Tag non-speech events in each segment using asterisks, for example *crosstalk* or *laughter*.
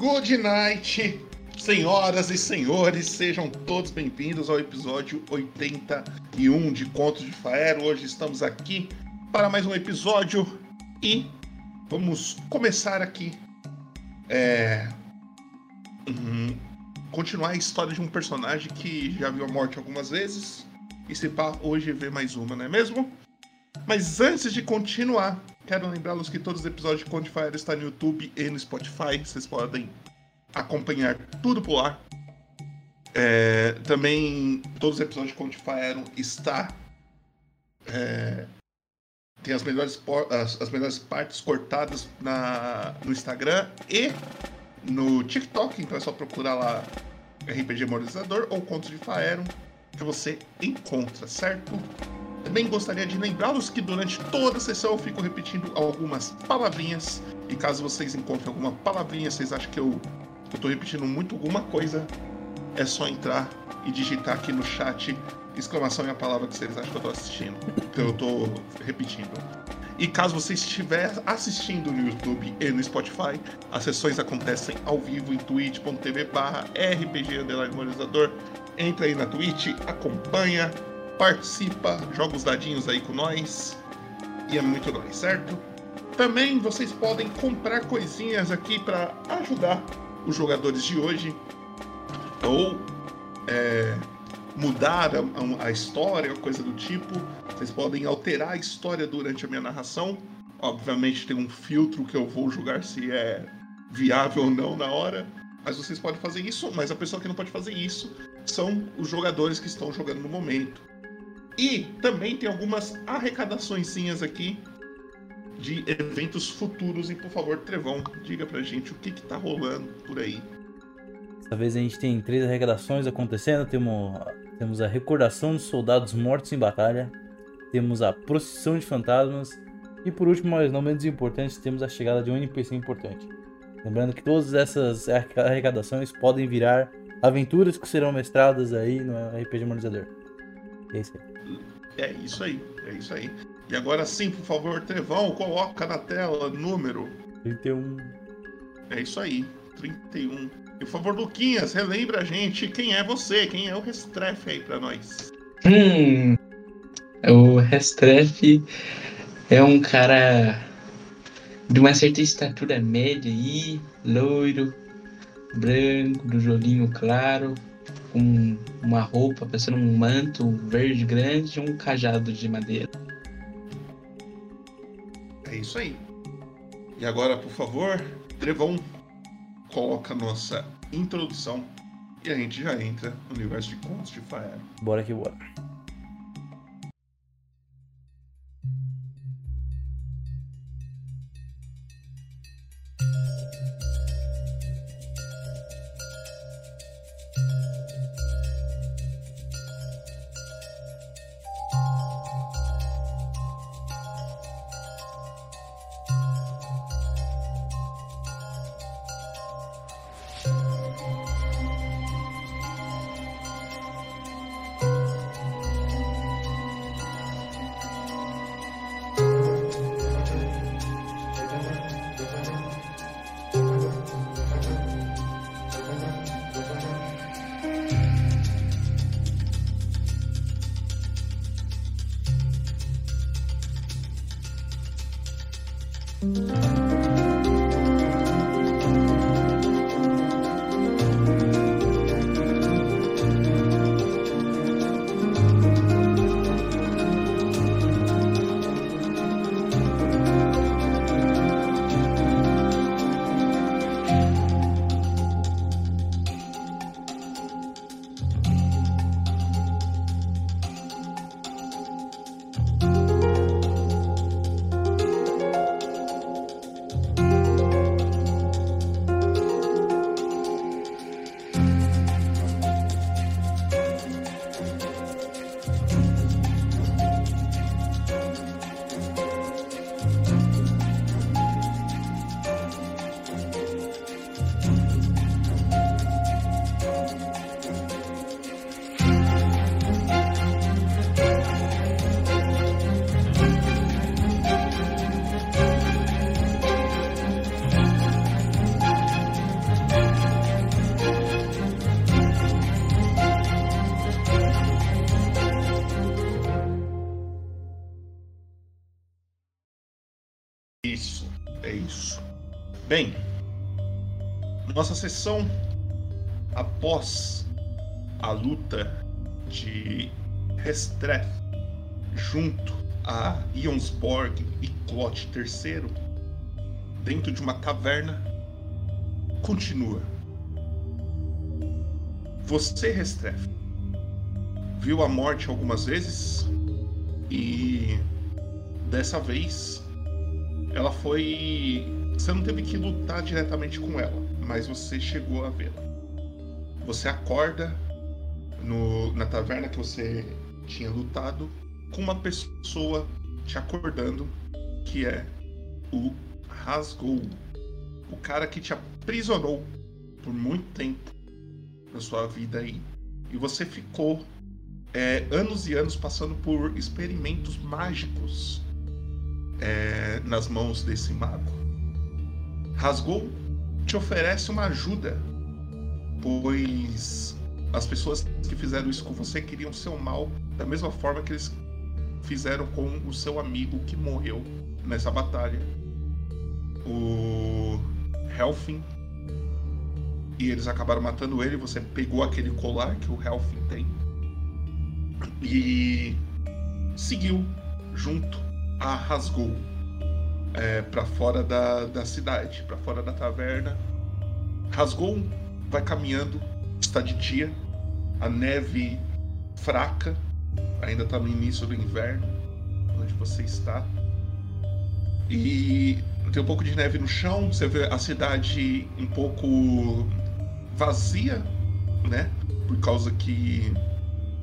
Good night, senhoras e senhores, sejam todos bem-vindos ao episódio 81 de Contos de Faero. Hoje estamos aqui para mais um episódio e vamos começar aqui. É, uhum, continuar a história de um personagem que já viu a morte algumas vezes e se pá, hoje vê mais uma, não é mesmo? Mas antes de continuar, Quero lembrá-los que todos os episódios de Conde Fire estão no YouTube e no Spotify. Vocês podem acompanhar tudo por lá. É, também todos os episódios de Conde Fire está é, tem as melhores, as, as, melhores partes cortadas na, no Instagram e no TikTok, então é só procurar lá RPG Memorizador ou Contos de Faeron que você encontra, certo? Também gostaria de lembrá-los que durante toda a sessão eu fico repetindo algumas palavrinhas. E caso vocês encontrem alguma palavrinha, vocês acham que eu, estou repetindo muito alguma coisa, é só entrar e digitar aqui no chat exclamação e a palavra que vocês acham que eu estou assistindo. Que eu estou repetindo. E caso você estiver assistindo no YouTube e no Spotify, as sessões acontecem ao vivo em twitch.tv barra RPG Entra aí na Twitch, acompanha, participa, joga os dadinhos aí com nós. E é muito nóis, certo? Também vocês podem comprar coisinhas aqui para ajudar os jogadores de hoje. Ou é, mudar a, a história, coisa do tipo. Vocês podem alterar a história durante a minha narração. Obviamente tem um filtro que eu vou julgar se é viável ou não na hora. Mas vocês podem fazer isso, mas a pessoa que não pode fazer isso são os jogadores que estão jogando no momento. E também tem algumas arrecadações aqui de eventos futuros. E por favor, Trevão, diga pra gente o que, que tá rolando por aí. Dessa vez a gente tem três arrecadações acontecendo. Temos, temos a recordação dos soldados mortos em batalha. Temos a procissão de fantasmas. E por último, mas não menos importante, temos a chegada de um NPC importante. Lembrando que todas essas arrecadações podem virar aventuras que serão mestradas aí no RPG Monetizador. É isso aí. É isso aí, é isso aí. E agora sim, por favor, Trevão, coloca na tela número 31. É isso aí, 31. E por favor, Luquinhas, relembra a gente quem é você, quem é o Restrefe aí pra nós. Hum, o Restrefe é um cara de uma certa estatura média aí, loiro, branco, do olhinho claro, com uma roupa, parecendo um manto verde grande e um cajado de madeira. É isso aí. E agora, por favor, Trevão, coloca a nossa introdução e a gente já entra no universo de contos de Fire. Bora que bora. Nossa sessão após a luta de Restref junto a Ionsborg e Clot III dentro de uma caverna continua. Você, Restref, viu a morte algumas vezes e dessa vez ela foi. Você não teve que lutar diretamente com ela, mas você chegou a vê-la. Você acorda no, na taverna que você tinha lutado com uma pessoa te acordando que é o Rasgou, o cara que te aprisionou por muito tempo na sua vida aí. E você ficou é, anos e anos passando por experimentos mágicos é, nas mãos desse mago. Rasgou te oferece uma ajuda, pois as pessoas que fizeram isso com você queriam seu mal da mesma forma que eles fizeram com o seu amigo que morreu nessa batalha. O Helfin. E eles acabaram matando ele. Você pegou aquele colar que o Helfin tem. E seguiu junto a Rasgou é, para fora da, da cidade, para fora da taverna. Rasgou vai caminhando, está de dia, a neve fraca, ainda está no início do inverno, onde você está. E tem um pouco de neve no chão, você vê a cidade um pouco vazia, né? Por causa que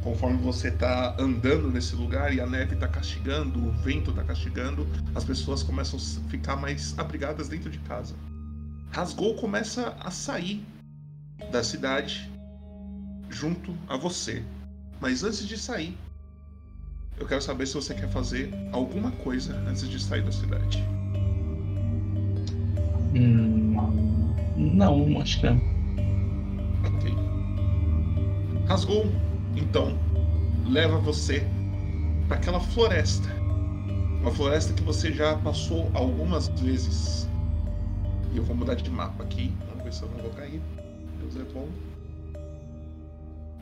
conforme você está andando nesse lugar e a neve está castigando, o vento está castigando, as pessoas começam a ficar mais abrigadas dentro de casa. Rasgou começa a sair da cidade junto a você. Mas antes de sair, eu quero saber se você quer fazer alguma coisa antes de sair da cidade. Hum, não, acho que não. Ok. Rasgou então, leva você para aquela floresta. Uma floresta que você já passou algumas vezes. E eu vou mudar de mapa aqui. Vamos ver se eu não vou cair. Deus é bom.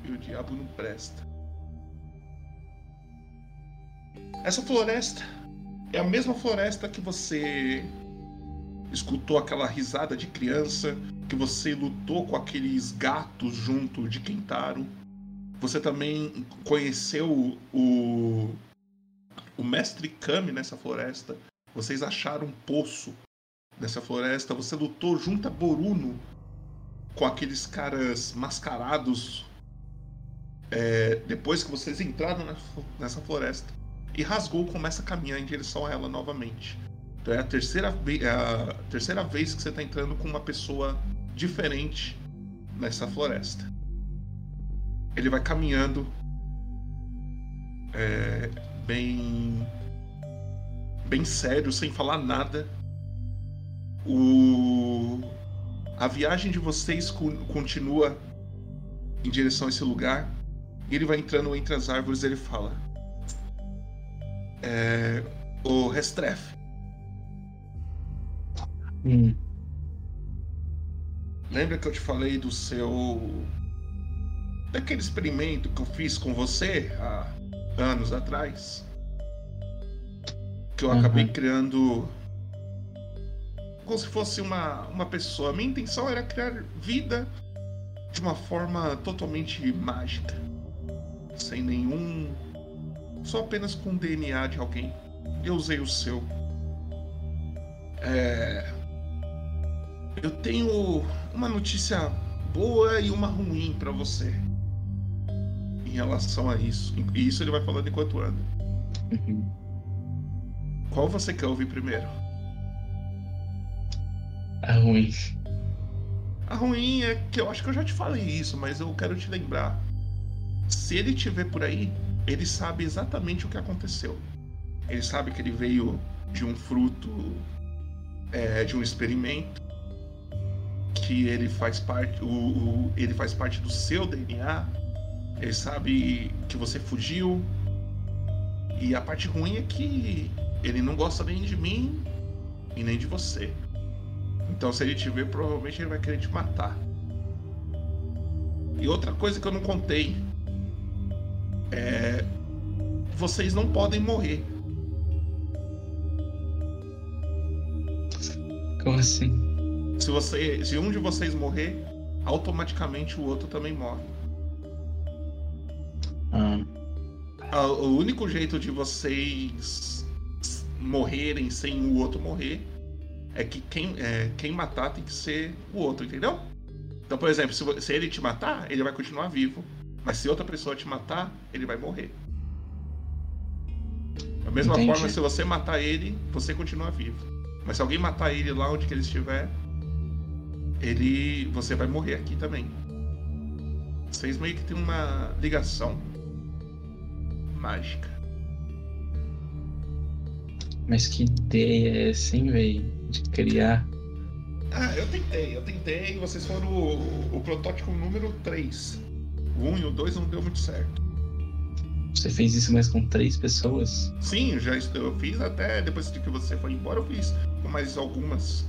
E o diabo não presta. Essa floresta é a mesma floresta que você escutou aquela risada de criança, que você lutou com aqueles gatos junto de Kentaro você também conheceu o, o mestre Kami nessa floresta. Vocês acharam um poço nessa floresta. Você lutou junto a Boruno com aqueles caras mascarados é, depois que vocês entraram nessa floresta. E Rasgou começa a caminhar em direção a ela novamente. Então é a terceira, é a terceira vez que você está entrando com uma pessoa diferente nessa floresta ele vai caminhando é, bem bem sério, sem falar nada. O a viagem de vocês continua em direção a esse lugar. E ele vai entrando entre as árvores e ele fala: é, O Restref. Hum. Lembra que eu te falei do seu daquele experimento que eu fiz com você há anos atrás. Que eu uhum. acabei criando como se fosse uma, uma pessoa. Minha intenção era criar vida de uma forma totalmente mágica. Sem nenhum. Só apenas com o DNA de alguém. Eu usei o seu. É... Eu tenho uma notícia boa e uma ruim para você relação a isso. E isso ele vai falando enquanto anda. Uhum. Qual você quer ouvir primeiro? A ruim. A ruim é que eu acho que eu já te falei isso, mas eu quero te lembrar. Se ele te ver por aí, ele sabe exatamente o que aconteceu. Ele sabe que ele veio de um fruto, é, de um experimento, que ele faz parte, o, o, ele faz parte do seu DNA ele sabe que você fugiu. E a parte ruim é que ele não gosta nem de mim e nem de você. Então se ele te ver, provavelmente ele vai querer te matar. E outra coisa que eu não contei é vocês não podem morrer. Como assim? Se você, se um de vocês morrer, automaticamente o outro também morre. Ah, Ah, O único jeito de vocês morrerem sem o outro morrer é que quem, é, quem matar tem que ser o outro, entendeu? Então, por exemplo, se, se ele te matar, ele vai continuar vivo. Mas se outra pessoa te matar, ele vai morrer. Da mesma Entendi. forma, se você matar ele, você continua vivo. Mas se alguém matar ele lá onde que ele estiver, ele. você vai morrer aqui também. Vocês meio que tem uma ligação mágica. mas que ideia é essa, hein, véi? De criar. Ah, eu tentei, eu tentei. Vocês foram o, o protótipo número 3. O 1 e o 2 não deu muito certo. Você fez isso mais com três pessoas? Sim, eu já est- eu fiz até depois de que você foi embora, eu fiz com mais algumas.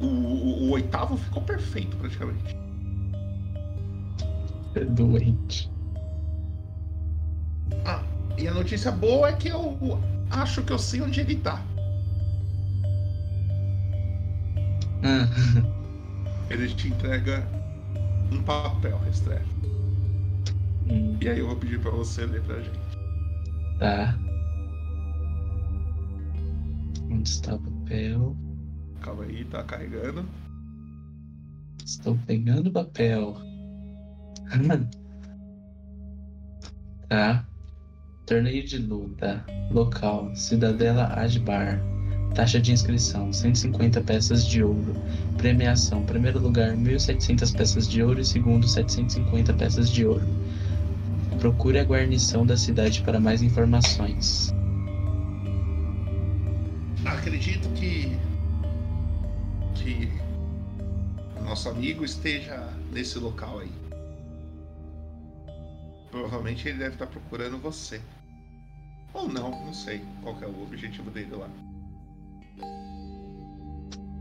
O, o- o oitavo ficou perfeito praticamente. É doente. Ah, e a notícia boa é que eu acho que eu sei onde ele tá. Ah, Ele te entrega um papel, Restrefe. hum, E aí eu vou pedir pra você ler pra gente. tá. Onde está o papel? Calma aí, tá carregando. Estou pegando o papel. *laughs* tá. Torneio de luta. Local. Cidadela Adbar. Taxa de inscrição: 150 peças de ouro. Premiação: primeiro lugar, 1.700 peças de ouro e segundo, 750 peças de ouro. Procure a guarnição da cidade para mais informações. Acredito que que nosso amigo esteja nesse local aí. Provavelmente ele deve estar procurando você. Ou não, não sei qual que é o objetivo dele lá.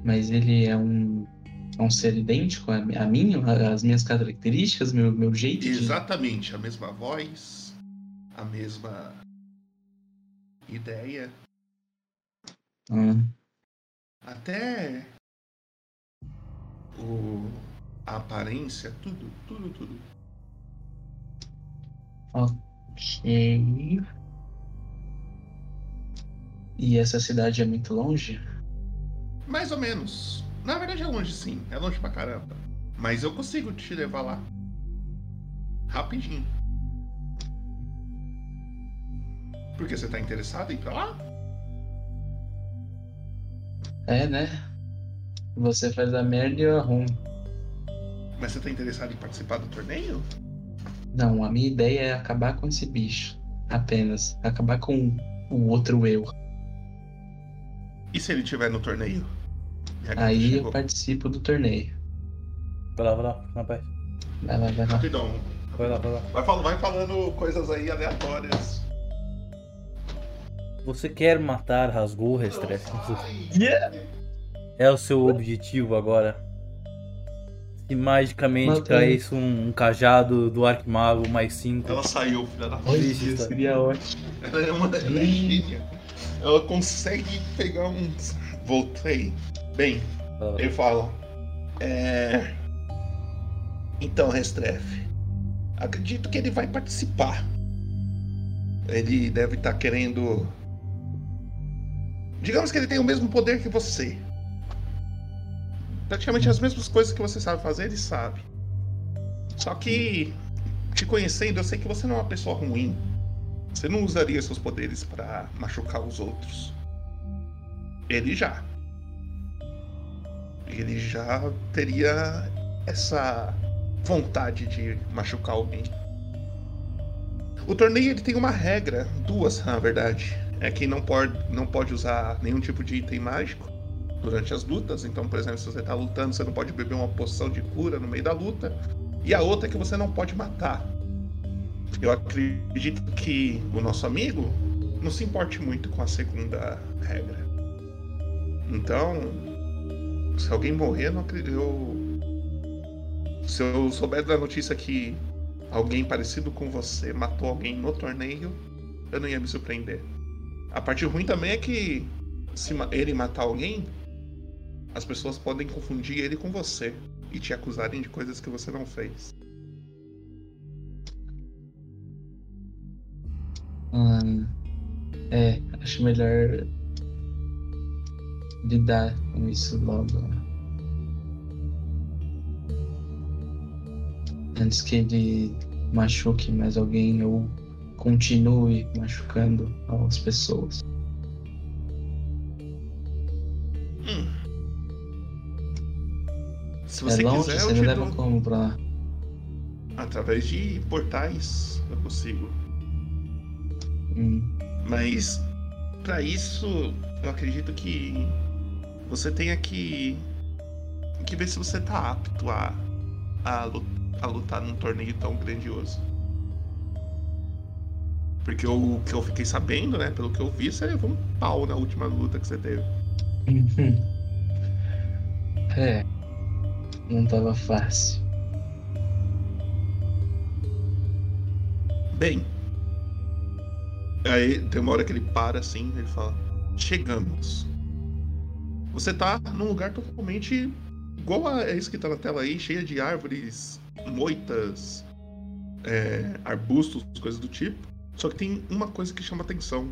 Mas ele é um, é um ser idêntico a, a mim, as minhas características, meu, meu jeito de. Exatamente, a mesma voz, a mesma ideia, Ah, até o a aparência, tudo, tudo, tudo. Ok. E essa cidade é muito longe? Mais ou menos. Na verdade é longe sim, é longe pra caramba. Mas eu consigo te levar lá. Rapidinho. Por que você tá interessado em ir pra lá? É, né? Você faz a merda e eu arrumo. Mas você tá interessado em participar do torneio? Não, a minha ideia é acabar com esse bicho. Apenas. Acabar com o outro eu. E se ele estiver no torneio? Aí eu chegou. participo do torneio. Vai lá, vai lá, rapaz. Vai lá, vai lá. Rapidão. Vai lá, vai lá. Vai, fal- vai falando coisas aí aleatórias. Você quer matar Rasgul, Restrefe? É o seu objetivo agora. Se magicamente Mata caísse um, um cajado do Arquimago mais 5. Ela saiu, filha da história. seria ótimo. Ela é uma ela é gênia. Ela consegue pegar uns. Voltei. Bem, ele fala. É. Então, Restrefe. Acredito que ele vai participar. Ele deve estar querendo. Digamos que ele tem o mesmo poder que você. Praticamente as mesmas coisas que você sabe fazer, ele sabe. Só que, te conhecendo, eu sei que você não é uma pessoa ruim. Você não usaria seus poderes pra machucar os outros. Ele já. Ele já teria essa vontade de machucar alguém. O torneio ele tem uma regra, duas na verdade. É que não pode, não pode usar nenhum tipo de item mágico durante as lutas. Então, por exemplo, se você tá lutando, você não pode beber uma poção de cura no meio da luta. E a outra é que você não pode matar. Eu acredito que o nosso amigo não se importe muito com a segunda regra. Então, se alguém morrer, não acredito. Eu... Se eu souber da notícia que alguém parecido com você matou alguém no torneio, eu não ia me surpreender. A parte ruim também é que se ele matar alguém, as pessoas podem confundir ele com você e te acusarem de coisas que você não fez. Ah, é, acho melhor lidar com isso logo. Antes que ele machuque mais alguém ou continue machucando as pessoas. Se é você longe, quiser, você eu me leva dou. como pra lá? Através de portais eu consigo. Hum, Mas pra isso, eu acredito que você tenha que, que ver se você tá apto a, a, a lutar num torneio tão grandioso. Porque o que eu fiquei sabendo, né, pelo que eu vi, você levou um pau na última luta que você teve. *laughs* É, não tava fácil. Bem. Aí tem uma hora que ele para assim, ele fala: Chegamos. Você tá num lugar totalmente igual a isso que tá na tela aí, cheia de árvores, moitas, é, arbustos, coisas do tipo. Só que tem uma coisa que chama atenção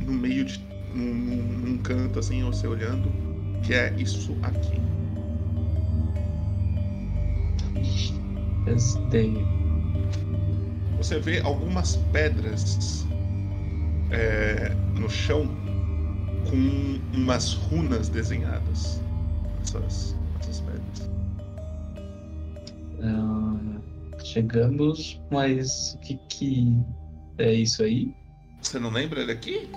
no meio de. num- num canto assim, você olhando, que é isso aqui. Você vê algumas pedras é, no chão com umas runas desenhadas nessas, nessas pedras. Ah, chegamos, mas o que que é isso aí? Você não lembra daqui?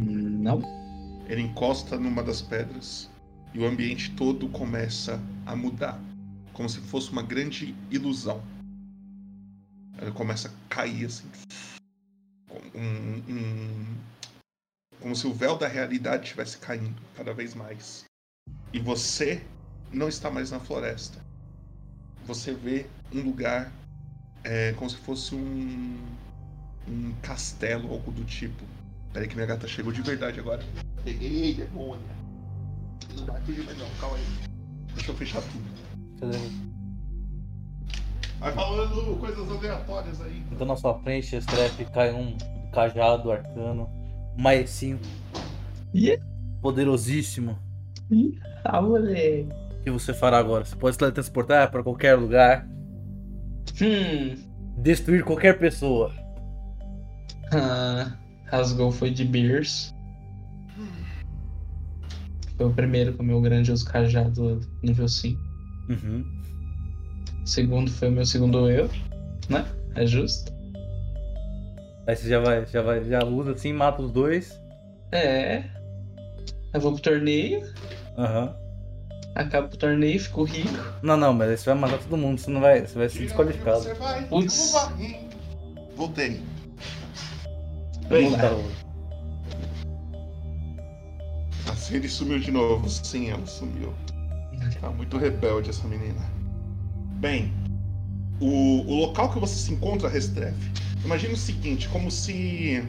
Hum, Não. Ele encosta numa das pedras e o ambiente todo começa a mudar, como se fosse uma grande ilusão. Ele começa a cair assim, um- um- como se o véu da realidade estivesse caindo cada vez mais. E você não está mais na floresta. Você vê um lugar é, como se fosse um, um castelo, algo do tipo. Peraí que minha gata chegou de verdade agora. Peguei, demônia. Não vai fugir mais não, calma aí. Deixa eu fechar tudo. Cadê? Vai falando coisas aleatórias aí. Então na sua frente, Strep, cai um cajado arcano, maecinho Ih, poderosíssimo. ah, moleque. O que você fará agora? Você pode se teletransportar para qualquer lugar, Hum. destruir qualquer pessoa. Ah, rasgou foi de Beers. Foi o primeiro com o meu grandioso cajado nível 5. Uhum. O segundo foi o meu segundo eu, né? É justo? Aí você já vai, já vai, já usa assim, mata os dois. É. Eu vou pro torneio, Aham. acabo o torneio, fico rico. Não, não, mas aí você vai matar todo mundo, você não vai, você vai ser desqualificado. Você vai. Putz. Voltei. Vamos lá. Eita. Ele sumiu de novo. Sim, ela sumiu. Tá muito rebelde essa menina. Bem, o, o local que você se encontra, Restrefe, imagina o seguinte, como se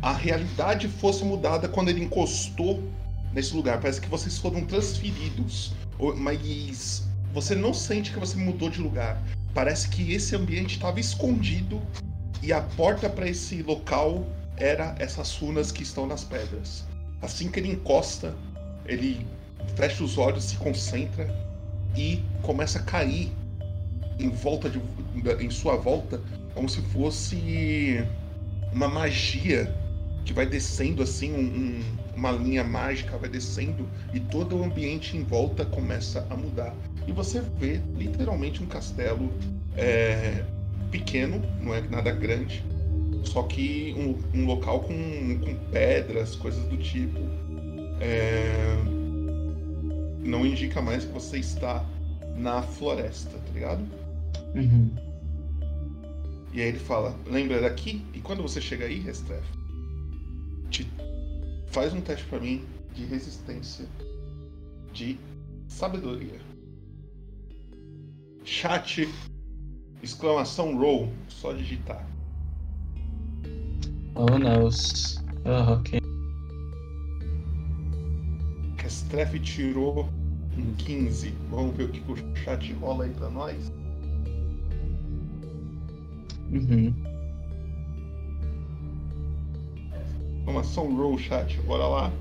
a realidade fosse mudada quando ele encostou nesse lugar. Parece que vocês foram transferidos. Mas você não sente que você mudou de lugar. Parece que esse ambiente estava escondido e a porta para esse local era essas runas que estão nas pedras. Assim que ele encosta, ele fecha os olhos, se concentra e começa a cair em volta de, em sua volta, como se fosse uma magia que vai descendo assim, um- um- uma linha mágica vai descendo e todo o ambiente em volta começa a mudar. E você vê literalmente um castelo é, pequeno, não é nada grande, só que um, um local com, com pedras, coisas do tipo. É, não indica mais que você está na floresta, tá ligado? Uhum. E aí ele fala, lembra daqui? E quando você chega aí, Restrefe, te faz um teste pra mim de resistência de sabedoria. Chat, exclamação roll, só digitar. Oh, não. Oh, ok. Kestref tirou um 15. Vamos ver o que o chat rola aí pra nós. Uhum. Exclamação roll, chat. Bora lá.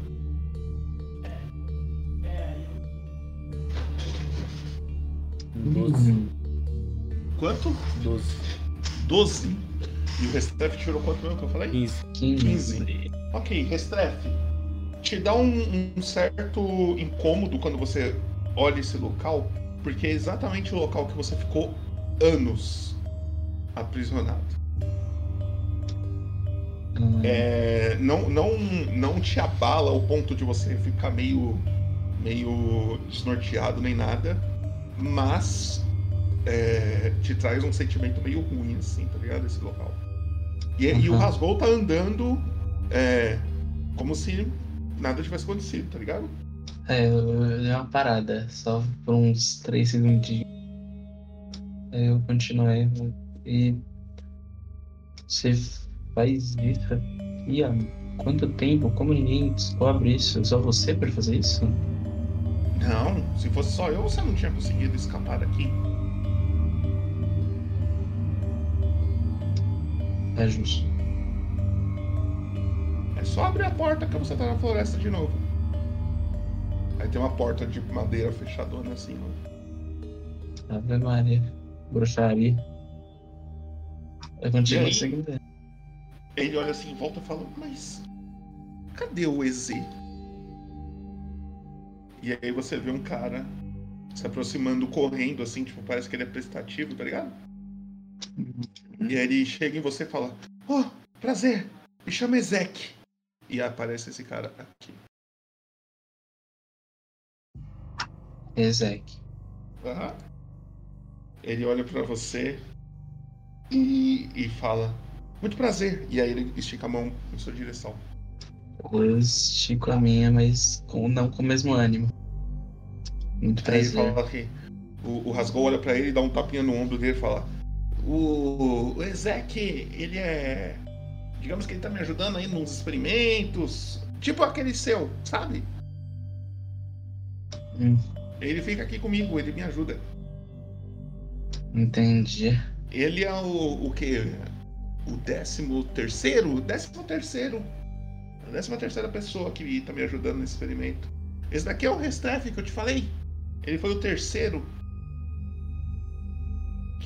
Doze. Uhum. Quanto? Doze. 12. E o Restref tirou quanto mesmo que eu falei? 15. 15. Ok, Restref. Te dá um, um certo incômodo quando você olha esse local, porque é exatamente o local que você ficou anos aprisionado. Hum, É, não, não, não te abala ao ponto de você ficar meio, meio desnorteado nem nada, mas é, te traz um sentimento meio ruim, assim, tá ligado? Esse local. E, e o Uhum. Rasgol tá andando é, como se nada tivesse acontecido, tá ligado? É, eu, dei uma parada, só por uns 3 segundinhos. Aí eu continuei. E. Você faz isso aqui há quanto tempo? Como ninguém descobre isso? Só você pra fazer isso? Não, se fosse só eu, você não tinha conseguido escapar daqui. É justo. É só abrir a porta que você tá na floresta de novo. Aí tem uma porta de madeira fechadona assim, ó. Ave Maria. Bruxaria. Eu E continuo aí? seguindo ele. Ele olha assim em volta e fala, mas cadê o EZ? E aí você vê um cara se aproximando, correndo, assim, tipo, parece que ele é prestativo, tá ligado? E aí ele chega em você e fala, oh, prazer, me chama Ezek. E aparece esse cara aqui. Ezek. Aham. Ele olha pra você e, e fala, muito prazer. E aí ele estica a mão em sua direção. Eu estico a minha, mas com, não com o mesmo ânimo. Muito Aí ele prazer. fala que o, o Rasgol olha pra ele e dá um tapinha no ombro dele e fala: O, o Ezek, ele é. Digamos que ele tá me ajudando aí nos experimentos. Tipo aquele seu, sabe? Hum, Ele fica aqui comigo, ele me ajuda. entendi. Ele é o, o que? O décimo terceiro? Décimo terceiro. A décima terceira pessoa que tá me ajudando nesse experimento. Esse daqui é o Restreff que eu te falei. Ele foi o terceiro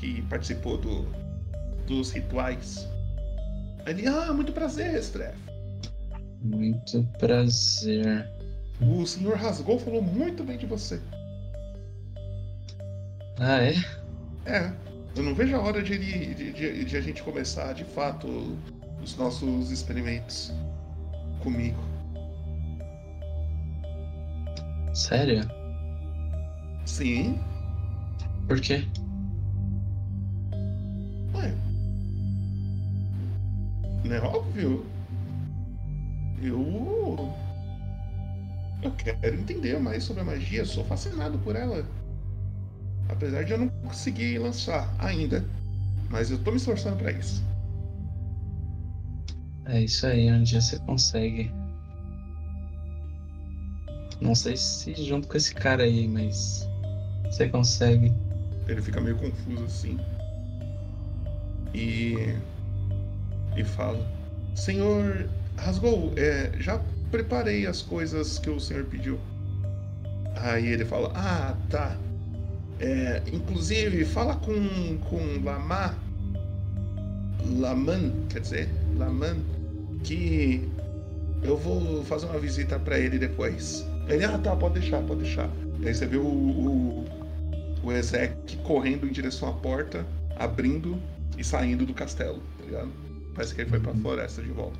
que participou do, dos rituais. Ele, ah, muito prazer, Restreff. Muito prazer. O senhor Rasgou falou muito bem de você. Ah, é? É, eu não vejo a hora de, ele, de, de- de a gente começar de fato os nossos experimentos comigo. Sério? Sim, Por quê? Não é óbvio? Eu. Eu quero entender mais sobre a magia, sou fascinado por ela. Apesar de eu não conseguir lançar ainda. Mas eu tô me esforçando pra isso. É isso aí, um dia você consegue. Não sei se junto com esse cara aí, mas você consegue. Ele fica meio confuso assim. E. E fala: Senhor Rasgou, é, já preparei as coisas que o senhor pediu. Aí ele fala: Ah, tá. É, inclusive, fala com, com Lamar. Laman, quer dizer, Laman, que eu vou fazer uma visita pra ele depois. Ele, ah, tá, pode deixar, pode deixar. Aí você vê o, o, o Ezek correndo em direção à porta, abrindo e saindo do castelo, tá ligado? Parece que ele foi pra floresta de volta.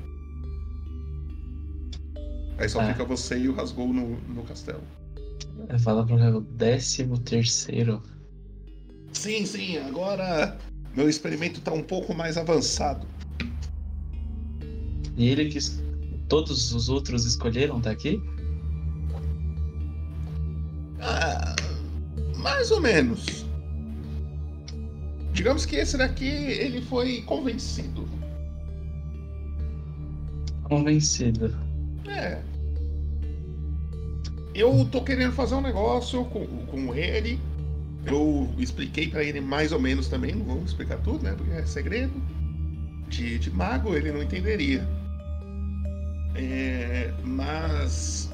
Aí só Ah. fica você e o Rasgou no, no castelo. Fala pro o décimo terceiro. Sim, sim, agora meu experimento tá um pouco mais avançado. E ele que todos os outros escolheram estar aqui? Ah, mais ou menos. Digamos que esse daqui ele foi convencido. Convencido. É. Eu tô querendo fazer um negócio com, com ele. Eu expliquei pra ele mais ou menos também, não vou explicar tudo, né? Porque é segredo. De, de mago ele não entenderia. É, mas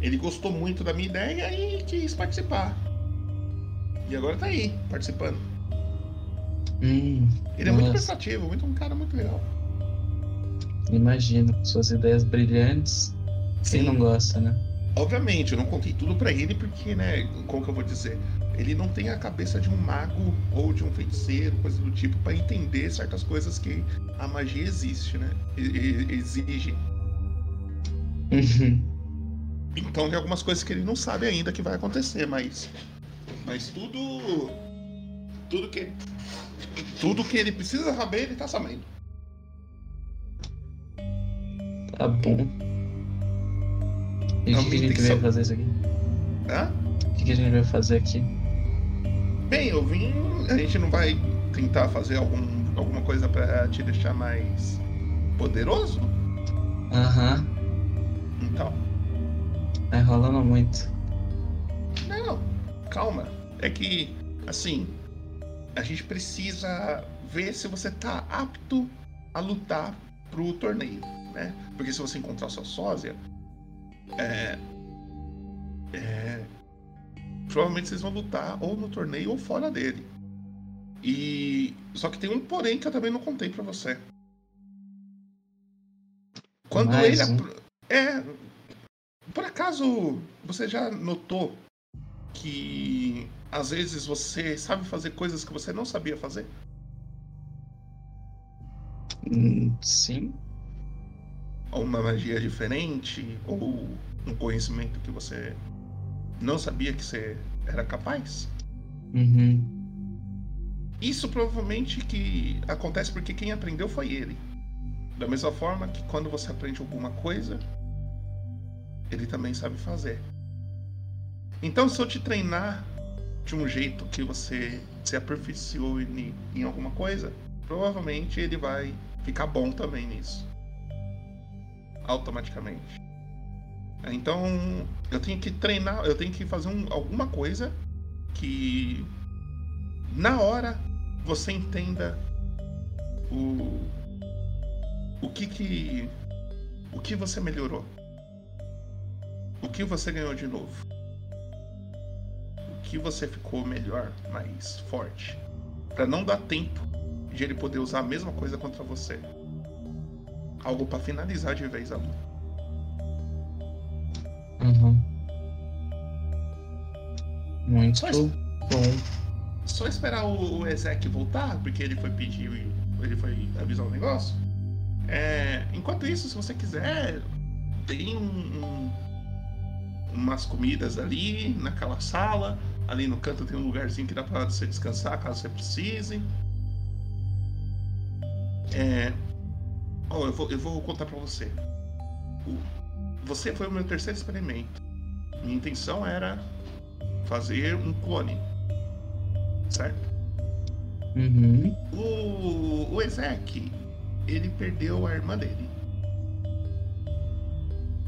ele gostou muito da minha ideia e quis participar. E agora tá aí, participando. Hum, Ele é muito Nossa. prestativo, muito um cara muito legal. Imagino. Suas ideias brilhantes. Quem não gosta, né? Obviamente, eu não contei tudo pra ele porque, né, como que eu vou dizer? Ele não tem a cabeça de um mago ou de um feiticeiro, coisa do tipo, pra entender certas coisas que a magia existe, né? Exige. Uhum. Então tem algumas coisas que ele não sabe ainda que vai acontecer, mas mas tudo tudo que tudo que ele precisa saber, ele tá sabendo. Tá bom. E É o uma que, que a gente veio fazer isso aqui? Tá? O que, que a gente veio fazer aqui? Bem, eu vim, a gente não vai tentar fazer algum, alguma coisa pra te deixar mais poderoso? Aham. Então, Tá enrolando muito. Não, calma. É que, assim, a gente precisa ver se você tá apto a lutar pro torneio, né? Porque se você encontrar sua sósia, é. É. Provavelmente vocês vão lutar ou no torneio ou fora dele. E. Só que tem um porém que eu também não contei pra você. Quando Mais ele. um? É. Por acaso você já notou que às vezes você sabe fazer coisas que você não sabia fazer? Hum, sim. Ou uma magia diferente? Ou um conhecimento que você não sabia que você era capaz? Uhum. Isso provavelmente que acontece porque quem aprendeu foi ele. Da mesma forma que quando você aprende alguma coisa, ele também sabe fazer. Então, se eu te treinar de um jeito que você se aperfeiçoou em, em alguma coisa, provavelmente ele vai ficar bom também nisso. Automaticamente. Então, eu tenho que treinar, eu tenho que fazer um- alguma coisa que na hora você entenda o o que que o que você melhorou. O que você ganhou de novo. O que você ficou melhor mais forte. Pra não dar tempo de ele poder usar a mesma coisa contra você algo pra finalizar de vez a luta Uhum. Muito Só bom. só esperar o, o Ezek voltar, porque ele foi pedir, ele foi avisar o negócio. É, enquanto isso, se você quiser, tem um- um- umas comidas ali naquela sala. Ali no canto tem um lugarzinho que dá pra você descansar caso você precise. É, ó, eu, vou, eu vou contar pra você. O- você foi o meu terceiro experimento. Minha intenção era fazer um clone. Certo? Uhum. O, o Ezek, ele perdeu a irmã dele.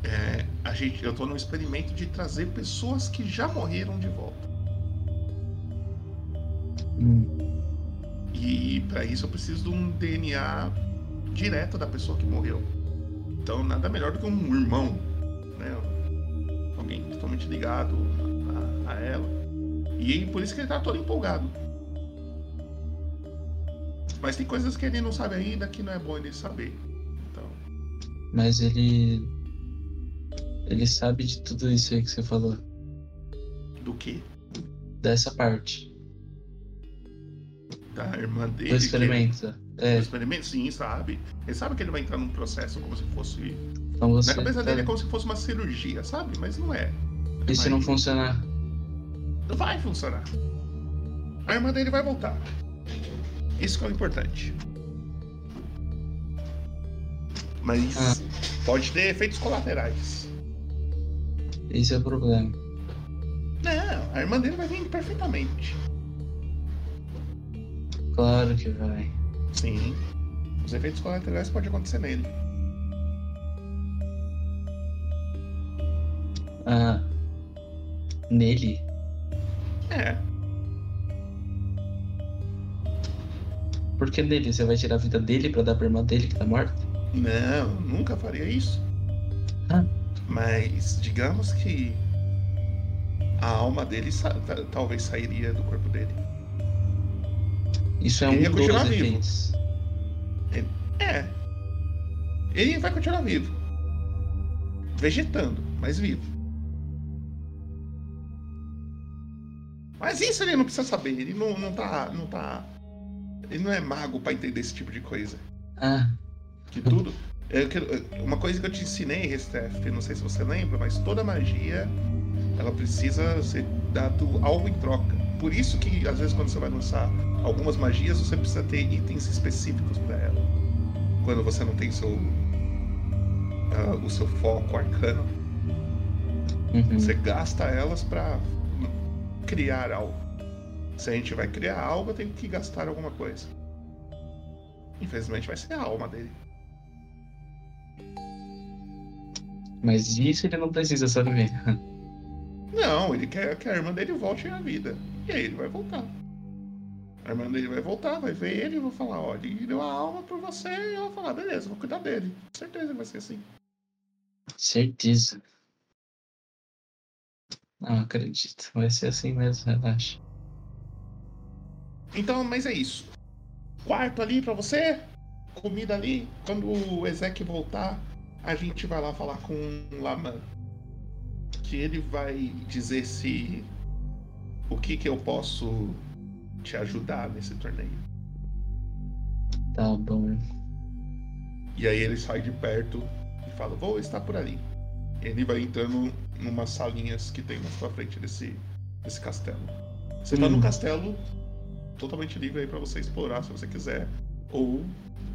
É, a gente, eu tô num experimento de trazer pessoas que já morreram de volta. Hum. E para isso eu preciso de um DNA direto da pessoa que morreu. Então nada melhor do que um irmão, né? Alguém totalmente ligado a, a ela. E por isso que ele tá todo empolgado. Mas tem coisas que ele não sabe ainda que não é bom ele saber. Então, Mas ele. Ele sabe de tudo isso aí que você falou. do que? Dessa parte. Da irmã dele. Do que- experimento. Do É, experimento, sim, sabe. Ele sabe que ele vai entrar num processo como se fosse. então você. Na cabeça tá- dele é como se fosse uma cirurgia, sabe? Mas não é. E se não funcionar? Vai funcionar. A irmã dele vai voltar. Isso que é o importante. Mas. Ah. Pode ter efeitos colaterais. Esse é o problema. Não, a irmã dele vai vir perfeitamente. Claro que vai. Sim. Os efeitos colaterais podem acontecer nele. Ah. Nele? É. Por que nele? Você vai tirar a vida dele pra dar pra irmã dele que tá morta? Não, nunca faria isso. Ah. Mas digamos que a alma dele sa- ta- talvez sairia do corpo dele. Isso é Ele ia um continuar dos vivo. efeitos. É. Ele vai continuar vivo. Vegetando, mas vivo. Mas isso ele não precisa saber. Ele não, não tá. não tá. Ele não é mago pra entender esse tipo de coisa. Ah, Que tudo. eu quero- uma coisa que eu te ensinei, Restef, não sei se você lembra, mas toda magia ela precisa ser dado algo em troca. Por isso que às vezes quando você vai lançar algumas magias, você precisa ter itens específicos para ela. Quando você não tem seu ah, o seu foco arcano, uhum. você gasta elas para criar algo. Se a gente vai criar algo, tenho que gastar alguma coisa. Infelizmente vai ser a alma dele. Mas isso ele não precisa saber. *laughs* Não, ele quer que a irmã dele volte à vida. E aí ele vai voltar. A irmã dele vai voltar, vai ver ele e vai falar, olha, ele deu a alma pra você e ela vai falar, beleza, vou cuidar dele. Certeza que vai ser assim. Certeza. Não acredito. Vai ser assim mesmo, relaxa. Então, mas é isso. Quarto ali pra você, comida ali. Quando o Ezek voltar, a gente vai lá falar com o Laman. Que ele vai dizer se. O que que eu posso te ajudar nesse torneio. Tá bom. E aí ele sai de perto e fala, vou estar por ali. Ele vai entrando numas salinhas que tem na sua frente desse, desse castelo. Você tá Hum. no castelo totalmente livre aí pra você explorar se você quiser. Ou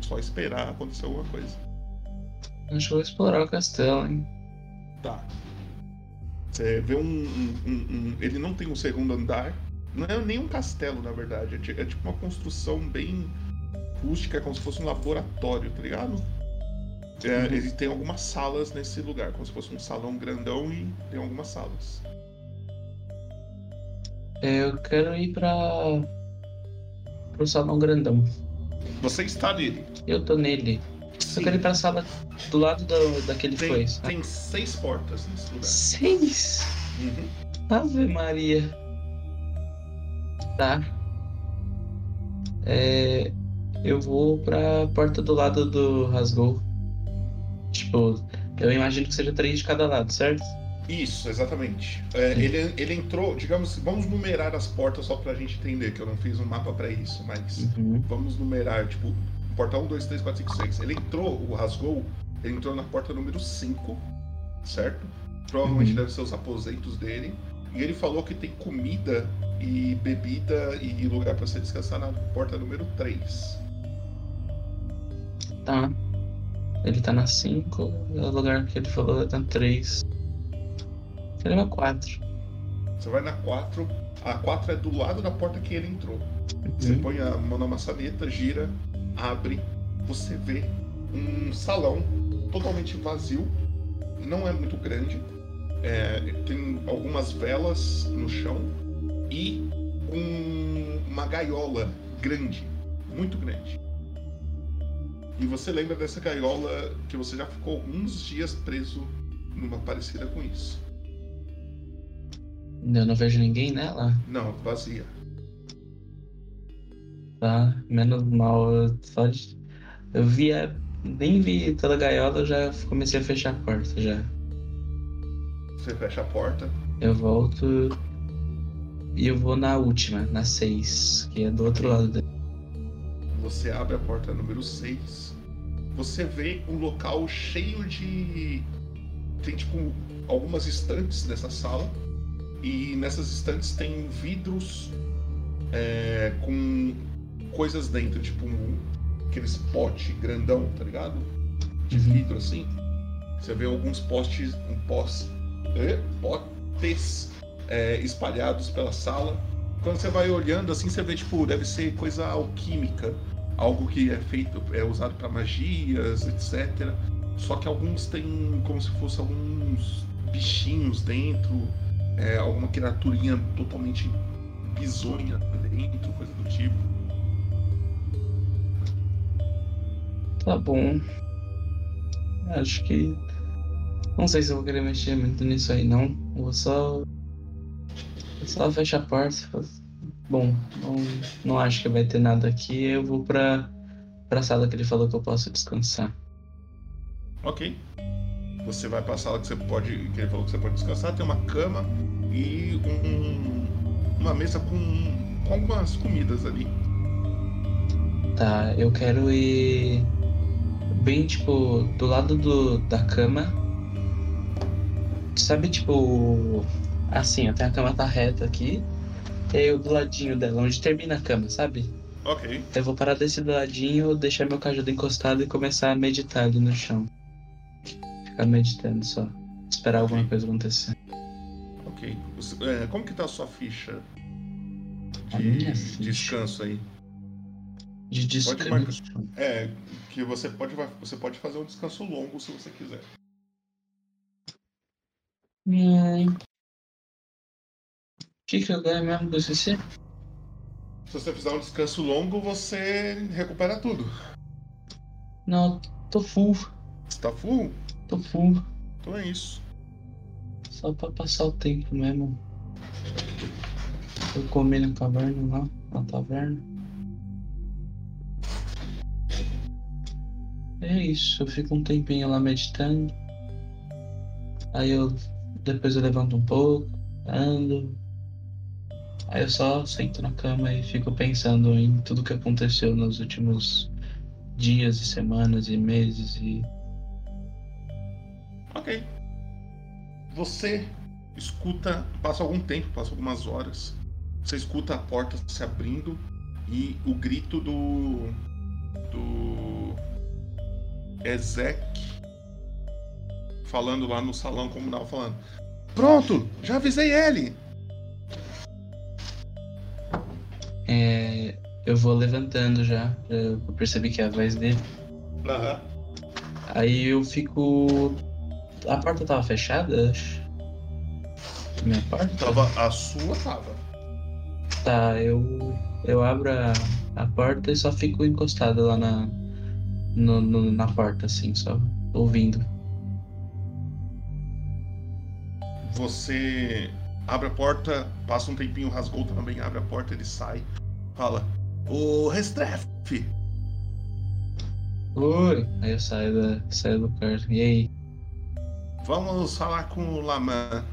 só esperar acontecer alguma coisa. Acho que eu vou explorar o castelo, hein? Tá. Você vê um, um- um- Ele não tem um segundo andar. Não é nem um castelo, na verdade. É é tipo uma construção bem rústica, como se fosse um laboratório, tá ligado? É, Uhum. ele tem algumas salas nesse lugar, como se fosse um salão grandão e tem algumas salas. É, eu quero ir pra. pro salão grandão. Você está nele. Eu tô nele. Eu quero ir pra sala do lado do, daquele Tem, coisa. tem seis portas nesse lugar. Seis! Uhum. Ave Maria. Tá. É, eu vou pra porta do lado do Rasgou. Tipo, eu imagino que seja três de cada lado, certo? Isso, exatamente. É, ele, ele entrou, digamos, vamos numerar as portas só pra gente entender, que eu não fiz um mapa pra isso, mas Uhum. vamos numerar, tipo, porta 1, 2, 3, 4, 5, 6. Ele entrou, o rasgou, ele entrou na porta número 5, certo? Provavelmente Uhum. deve ser os aposentos dele. E ele falou que tem comida e bebida e lugar pra você descansar na porta número 3. Tá. Ele tá na 5, o lugar que ele falou tá na 3. Ele é 4. Você vai na 4, a 4 é do lado da porta que ele entrou. Você põe a mão na maçaneta, gira, abre, você vê um salão totalmente vazio, não é muito grande, é, tem algumas velas no chão e um- uma gaiola grande, muito grande. E você lembra dessa gaiola que você já ficou alguns dias preso numa parecida com isso? Eu não vejo ninguém nela. Não, vazia. Tá, menos mal. Eu, só de... eu via. Nem vi toda a gaiola, eu já comecei a fechar a porta já. Você fecha a porta, Eu volto. E eu vou na última, na 6, que é do outro lado dele. Você abre a porta número 6. Você vê um local cheio de. Tem tipo algumas estantes nessa sala. E nessas estantes tem vidros é, com coisas dentro, tipo um, aqueles pote grandão, tá ligado? De Uhum. vidro assim. Você vê alguns postes, um pós, é, potes é, espalhados pela sala. Quando você vai olhando assim, você vê tipo, deve ser coisa alquímica, algo que é feito, é usado para magias, etc. Só que alguns têm como se fosse alguns bichinhos dentro, é, alguma criaturinha totalmente bizonha dentro, coisa do tipo. Tá bom. Acho que. Não sei se eu vou querer mexer muito nisso aí, não. Vou só. Só fechar a porta. Bom, não, não acho que vai ter nada aqui. Eu vou pra, pra sala que ele falou que eu posso descansar. Ok. Você vai pra sala que você pode. que ele falou que você pode descansar, tem uma cama e um, uma mesa com, com algumas comidas ali. Tá, eu quero ir bem, tipo, do lado do, da cama. Sabe, tipo, assim, até a cama tá reta aqui. E aí eu do ladinho dela, onde termina a cama, sabe? Ok. Eu vou parar desse ladinho, deixar meu cajado encostado e começar a meditar ali no chão. Ficar meditando só. Esperar alguma coisa acontecer. Ok. Você- é, como que tá a sua ficha A de minha ficha? descanso aí? De Pode descanso. É, que você pode, você pode fazer um descanso longo se você quiser. O que, que eu ganho mesmo com esse C? Se você fizer um descanso longo, você recupera tudo. Não, tô full. Você tá full? Tô full. Então é isso. Só pra passar o tempo mesmo. Eu comi na caverna lá, na taverna. É isso, eu fico um tempinho lá meditando. Aí eu depois eu levanto um pouco, ando. Aí eu só sento na cama e fico pensando em tudo que aconteceu nos últimos dias e semanas e meses e Ok. Você escuta, passa algum tempo, passa algumas horas. Você escuta a porta se abrindo e o grito do. do. Ezek falando lá no salão comunal, falando: Pronto, já avisei ele! é, eu vou levantando já. Eu percebi que é a voz dele. Aham. Aí eu fico. A porta tava fechada? Minha porta? Tava, a sua tava. Tá, eu. Eu abro a, a porta e só fico encostado lá na. No- no- na porta, assim, só ouvindo. Você abre a porta, passa um tempinho, o Rasgol também abre a porta, ele sai, fala: Ô Restrefe, Oi! Aí eu saio, da, saio do quarto. E aí? vamos falar com o Laman.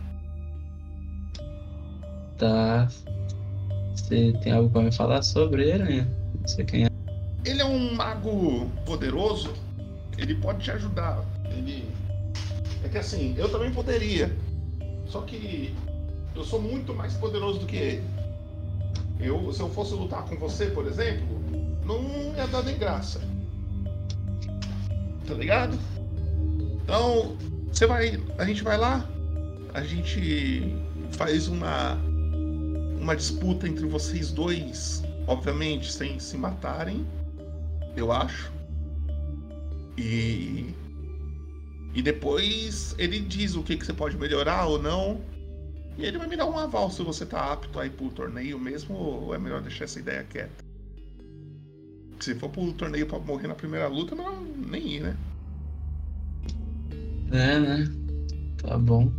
Tá. Você tem algo pra me falar sobre ele, né? Não sei quem é. Ele é um mago poderoso, ele pode te ajudar. Ele. É que assim, eu também poderia. Só que eu sou muito mais poderoso do que ele. Eu, se eu fosse lutar com você, por exemplo, não ia dar nem graça. Tá ligado? Então, você vai. A gente vai lá, a gente faz uma. Uma disputa entre vocês dois, obviamente, sem se matarem eu acho. E. E depois ele diz o que, que você pode melhorar ou não. E ele vai me dar um aval se você tá apto a ir pro torneio mesmo ou é melhor deixar essa ideia quieta. Se for pro torneio pra morrer na primeira luta, não nem ir, né? É, né? Tá bom.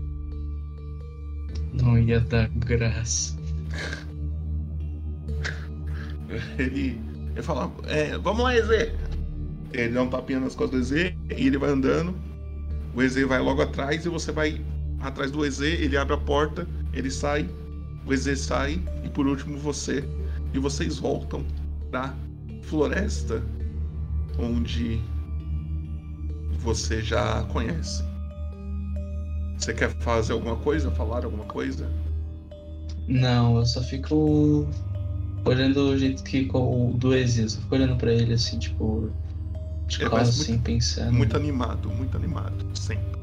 Não ia dar graça. *laughs* Ele, ele fala, é, vamos lá, EZ. Ele dá um tapinha nas costas do EZ e ele vai andando. O EZ vai logo atrás e você vai atrás do EZ, ele abre a porta, ele sai, o EZ sai e por último você. E vocês voltam pra floresta onde você já conhece. Você quer fazer alguma coisa? Falar alguma coisa? Não, eu só fico olhando o jeito que com o do Exil, só fico olhando pra ele assim, tipo, de É, costas mas assim, pensando. Muito animado, muito animado, sempre.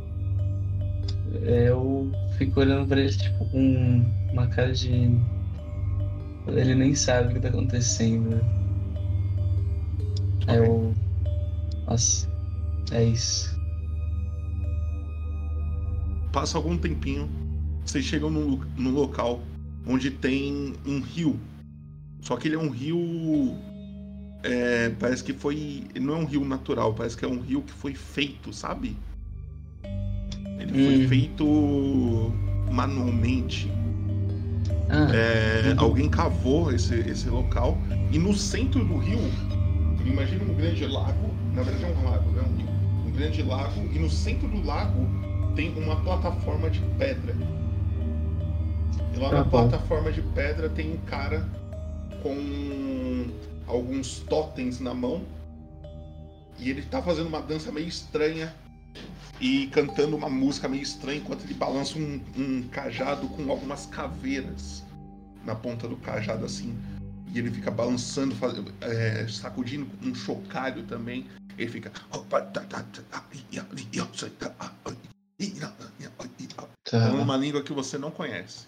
é, eu fico olhando pra ele, tipo, com uma cara de. Ele nem sabe o que tá acontecendo. Aí eu. Nossa, é isso. Passa algum tempinho, vocês chegam num, num local onde tem um rio. Só que ele é um rio. é, parece que foi. Não é um rio natural, parece que é um rio que foi feito, sabe? Ele foi Hum. feito manualmente. Ah, É, alguém cavou esse, esse local e no centro do rio, imagina um grande lago, na verdade é um lago, não é um rio, um grande lago e no centro do lago tem uma plataforma de pedra. E lá Tá na bom. plataforma de pedra tem um cara com alguns totens na mão e ele tá fazendo uma dança meio estranha e cantando uma música meio estranha enquanto ele balança um, um cajado com algumas caveiras na ponta do cajado assim. E ele fica balançando, faz- é, sacudindo um chocalho também. Ele fica. Tá. uma língua que você não conhece.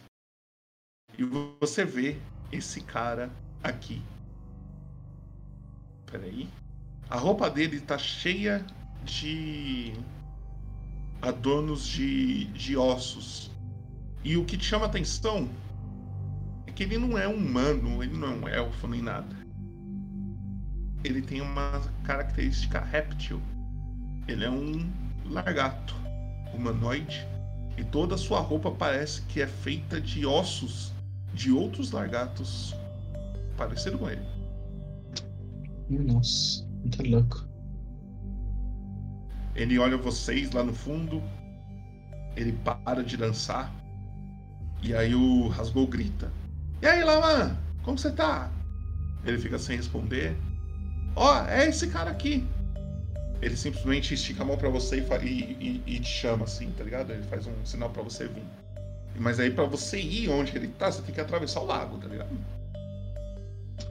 E você vê esse cara aqui. Peraí. A roupa dele tá cheia de adornos de, de ossos. E o que te chama atenção é que ele não é um humano, ele não é um elfo nem nada. Ele tem uma característica réptil. Ele é um lagarto humanoide e toda a sua roupa parece que é feita de ossos de outros lagartos parecido com ele. Nossa, muito louco. Ele olha vocês lá no fundo, ele para de dançar, e aí o Rasgou grita: E aí, Laman, como você tá? Ele fica sem responder. Ó, é esse cara aqui. Ele simplesmente estica a mão pra você e, e- e- e te chama assim, tá ligado? Ele faz um sinal pra você vir. Mas aí pra você ir onde ele tá, você tem que atravessar o lago, tá ligado?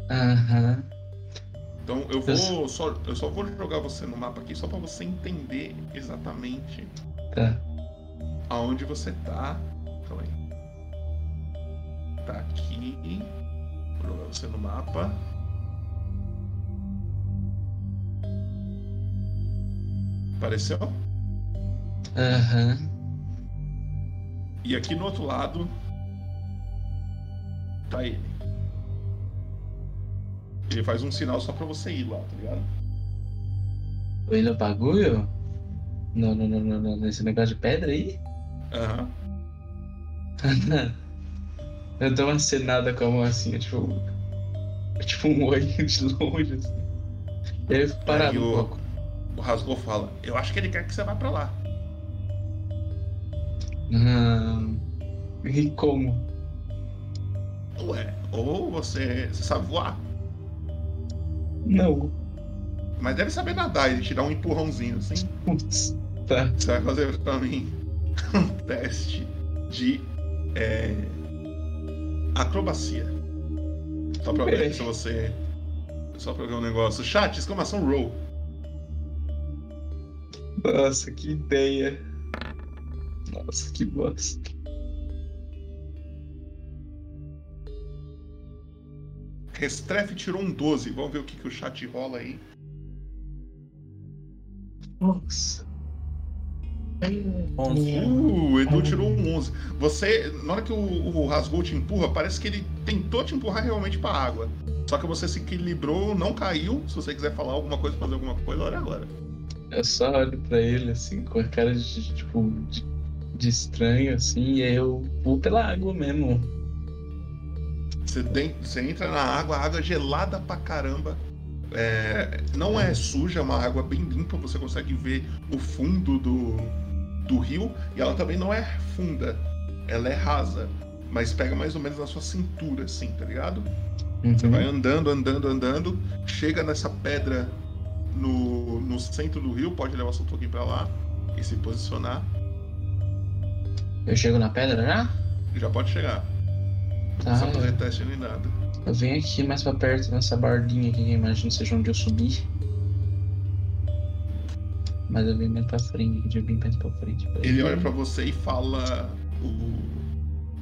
Aham. Então eu vou só, eu só vou jogar você no mapa aqui só pra você entender exatamente Tá. aonde você tá. Calma aí. Tá aqui. Vou jogar você no mapa. Apareceu? Aham. E aqui no outro lado tá ele. Ele faz um sinal só pra você ir lá, tá ligado? Foi no bagulho? No, no, no, no, no- nesse negócio de pedra aí? Aham. *laughs* Eu dou uma cenada com a mão assim, é tipo. é tipo um olho *laughs* de longe, assim. E aí eu fico parado um o- pouco. O fala: Eu acho que ele quer que você vá pra lá. Ah, e como? Ué, ou você, você sabe voar, Não. mas deve saber nadar. Ele te dá um empurrãozinho assim. Putz. Tá. Você vai fazer pra mim *laughs* um teste de é, acrobacia. Só pra ver se você. Só pra ver um negócio. Chat, exclamação roll. Nossa, que ideia. Nossa, que bosta. Restrefe tirou um 12. Vamos ver o que, que o chat rola aí. Nossa. Onze. Uh, o Edu tirou um 11. Você, na hora que o, o Rasgou te empurra, parece que ele tentou te empurrar realmente pra água. Só que você se equilibrou, não caiu. Se você quiser falar alguma coisa, fazer alguma coisa, olha agora. Eu só olho pra ele assim, com a cara de tipo. de, de estranho, assim, e aí eu vou pela água mesmo. Você, você entra na água, a água é gelada pra caramba. É, não é suja, é uma água bem limpa, você consegue ver o fundo do, do rio. E ela também não é funda, ela é rasa. Mas pega mais ou menos na sua cintura, assim, tá ligado? Você vai andando, andando, andando, chega nessa pedra no, no centro do rio, pode levar seu token pra lá e se posicionar. Eu chego na pedra já? Já pode chegar. Não Tá. precisa fazer teste nem nada. Eu venho aqui mais pra perto, nessa bordinha aqui, que eu imagino seja onde eu subi. Mas eu vim mais pra frente, eu vim mais pra frente. pra Ele olha pra você e fala o.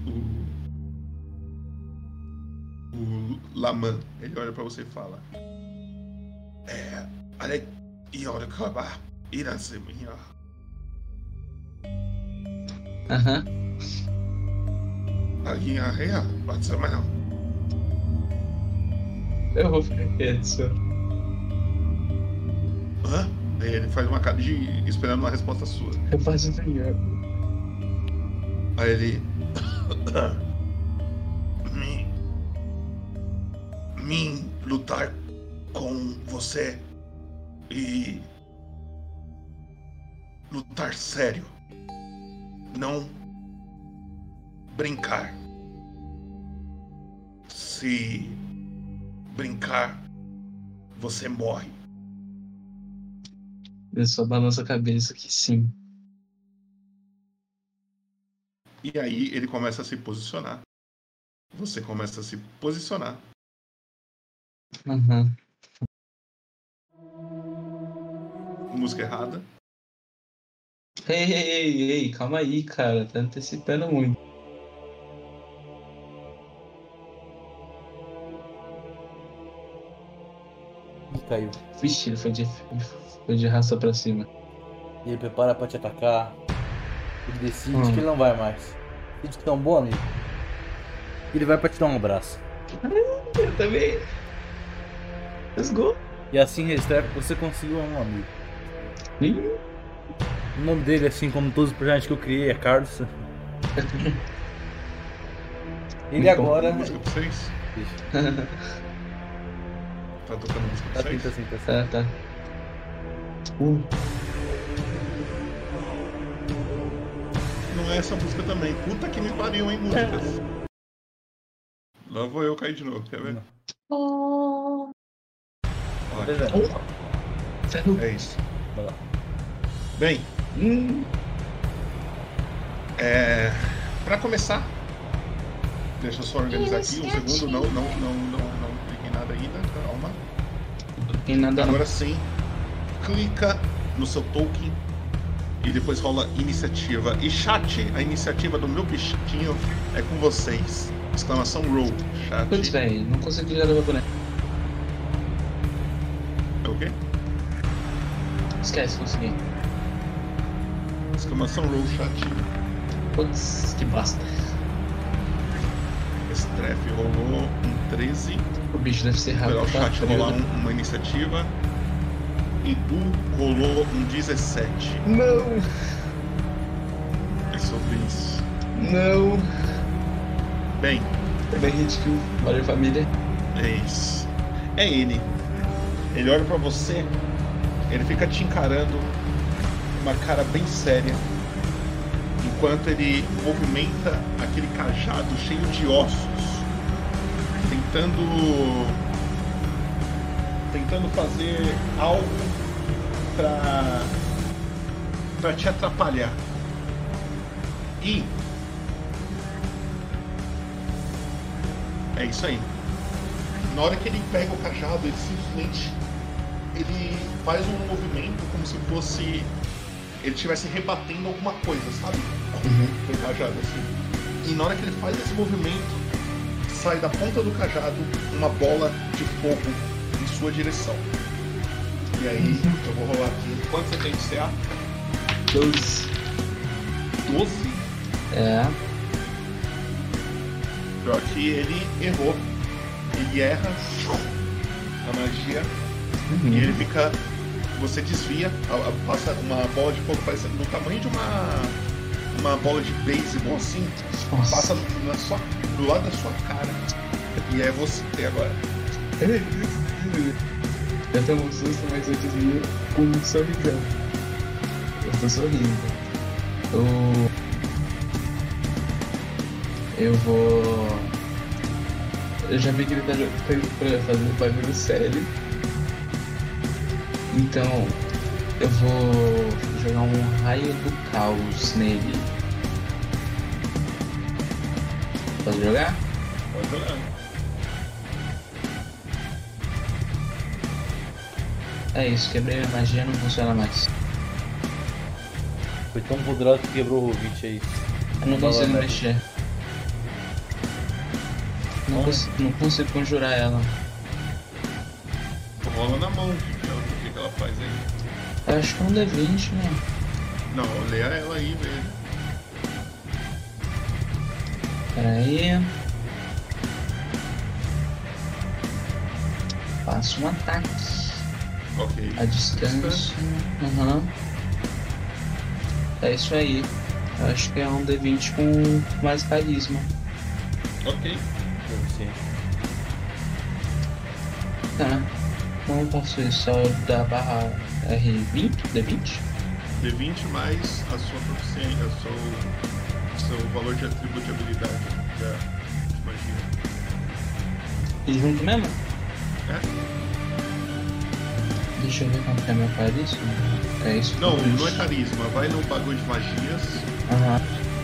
O. O Laman. Ele olha pra você e fala. É. Olha. E olha que acabar. Iraseminha. Aham. Aí a rea. Pode ser, não. Eu vou ficar quieto, senhor. Hã? Aí ele faz uma cara de. esperando uma resposta sua. Eu faço isso aí, ele. me. Me lutar com você e. lutar sério. Não brincar. Se brincar, você morre. Eu só balanço a cabeça que sim. E aí ele começa a se posicionar. Você começa a se posicionar. Aham. Música errada. Ei, ei, ei, ei, calma aí, cara. Tá antecipando muito. Caiu. Vixe, ele foi de, foi de raça pra cima. E ele prepara pra te atacar. Ele decide Hum. que ele não vai mais. Decide que é um bom amigo. Ele vai pra te dar um abraço. *laughs* Eu também. Let's go. E assim, Restrepo, você conseguiu um amigo. Ih, O nome dele, assim como todos os personagens que eu criei, é Carlos. *laughs* Ele Muito bom. agora. Música pra vocês. *laughs* Tá tocando música Tá pra assim, vocês? tá assim, tá assim. Tá, tá. Uh, Não é essa música também. Puta que me pariu, hein, músicas. Lá vou eu cair de novo, quer ver? Olha, Beleza. ferro. é isso. Vai lá. Bem, Hum, é... Pra começar, deixa eu só organizar aqui. Um segundo, não, não, não, não, não tem nada não. Agora sim, clica no seu token e depois rola iniciativa. E chat, a iniciativa do meu bichinho é com vocês. Exclamação roll. Putz, Chat. velho, não consegui jogar meu boneco. É o quê? Esquece, consegui. Exclamação roll, chat. Putz, que bosta. Streff rolou um 13. O bicho deve ser rápido. o pra chat rolar caramba. um- uma iniciativa. Edu rolou um 17. Não, É sobre isso. não. Bem, É bem ridículo. Valeu, família. É isso. É ele. Ele olha pra você, ele fica te encarando uma cara bem séria, enquanto ele movimenta aquele cajado cheio de ossos, tentando tentando fazer algo pra para te atrapalhar. E é isso aí. Na hora que ele pega o cajado, ele simplesmente ele faz um movimento como se fosse ele estivesse rebatendo alguma coisa, sabe? Com o cajado assim. E na hora que ele faz esse movimento, sai da ponta do cajado uma bola de fogo em sua direção. E aí, eu vou rolar aqui. Quanto você tem de CA? 12. 12. É. Pior que ele errou. Ele erra a magia e ele fica. Você desvia, passa uma bola de fogo parecendo do tamanho de uma. Uma bola de beisebol assim, Nossa. passa na sua, do lado da sua cara. E é você agora. Eu tenho um susto, mas eu desvio com um sorrisão. Eu tô sorrindo. Eu. Eu vou. Eu já vi que ele tá tá indo pra fazer um bagulho sério. Então. Eu vou jogar um raio do caos nele. Posso jogar? Pode jogar. É isso, quebrei a magia, não funciona mais. Foi tão poderosa que quebrou o 20 aí. Eu não consigo mexer. Não, cons- não consigo conjurar ela. Rola na mão. Acho que é um D20, né? Não, leia ela aí, velho. Pera aí. Faço um ataque. Ok. A distância. Aham. É isso aí. Eu acho que é um D20 com mais carisma. Ok. Tá. Como eu faço isso? Só da barra R20? D20? D20 mais a sua proficiência, a seu, seu valor de atributo de habilidade da de magia. E junto mesmo? É? Deixa eu ver que é meu carisma. É isso? Não, não é carisma. Vai no bagulho de magias. Aham.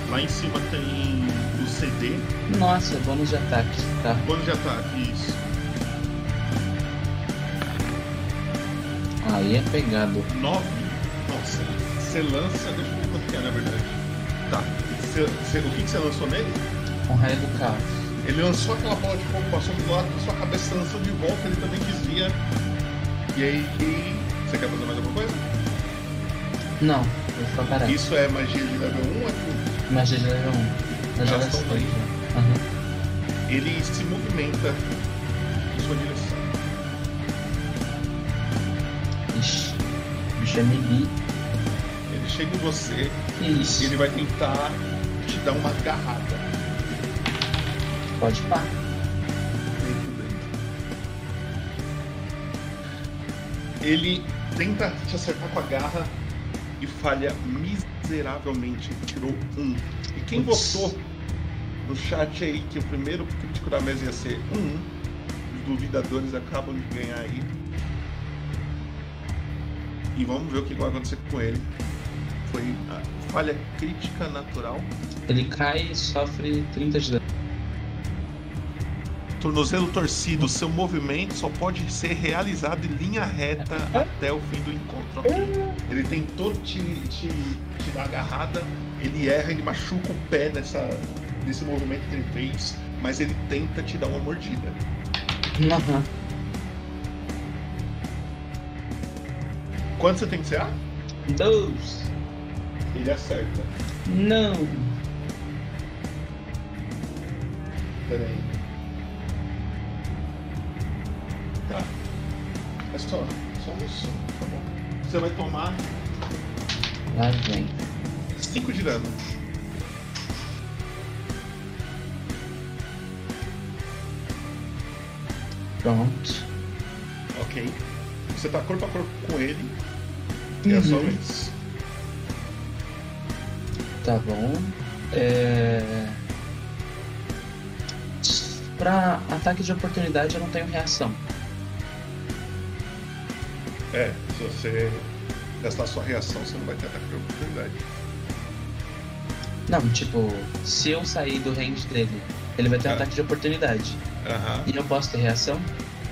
Lá em cima tem o CD. Nossa, bônus de ataque. Tá. Bônus de ataque, isso. Aí é pegado. 9. Nossa. Você lança. Deixa eu ver quanto que é, na verdade. Tá. Você- você- o que, que você lançou nele? Com raio do caos. Ele lançou aquela bola de fogo, passou do lado sua cabeça, lançou de volta, ele também desvia. E aí. Você quer fazer mais alguma coisa? Não, vou ficar parado. Isso é magia de level 1 ou é tudo? Magia de level 1. Eu já gastei. Aham. Ele se movimenta em sua direção. Melee. Ele chega em você Que e isso? ele vai tentar te dar uma agarrada Pode pá. dele. Ele tenta te acertar com a garra e falha miseravelmente. Tirou um. E quem Putz. votou no chat aí que o primeiro crítico da mesa ia ser um, os duvidadores acabam de ganhar aí. E vamos ver o que vai acontecer com ele. Foi a falha crítica natural. Ele cai e sofre 30 de dano. Tornozelo torcido, seu movimento só pode ser realizado em linha reta até o fim do encontro. Ele tentou te, te, te dar agarrada, ele erra, ele machuca o pé nessa, nesse movimento que ele fez, mas ele tenta te dar uma mordida. Aham. Quanto você tem que CA? Dois. Ele acerta. Não. Pera aí. Tá. É só, só isso. Tá bom. Você vai tomar Lá vem. 5 de dano. Pronto. Ok. Você tá corpo a corpo com ele. E é sua Uhum. vez. Tá bom. É... Pra ataque de oportunidade eu não tenho reação. É, se você gastar sua reação, você não vai ter ataque de oportunidade. Não, tipo, se eu sair do range dele, ele vai ter um É. ataque de oportunidade. Aham. E eu posso ter reação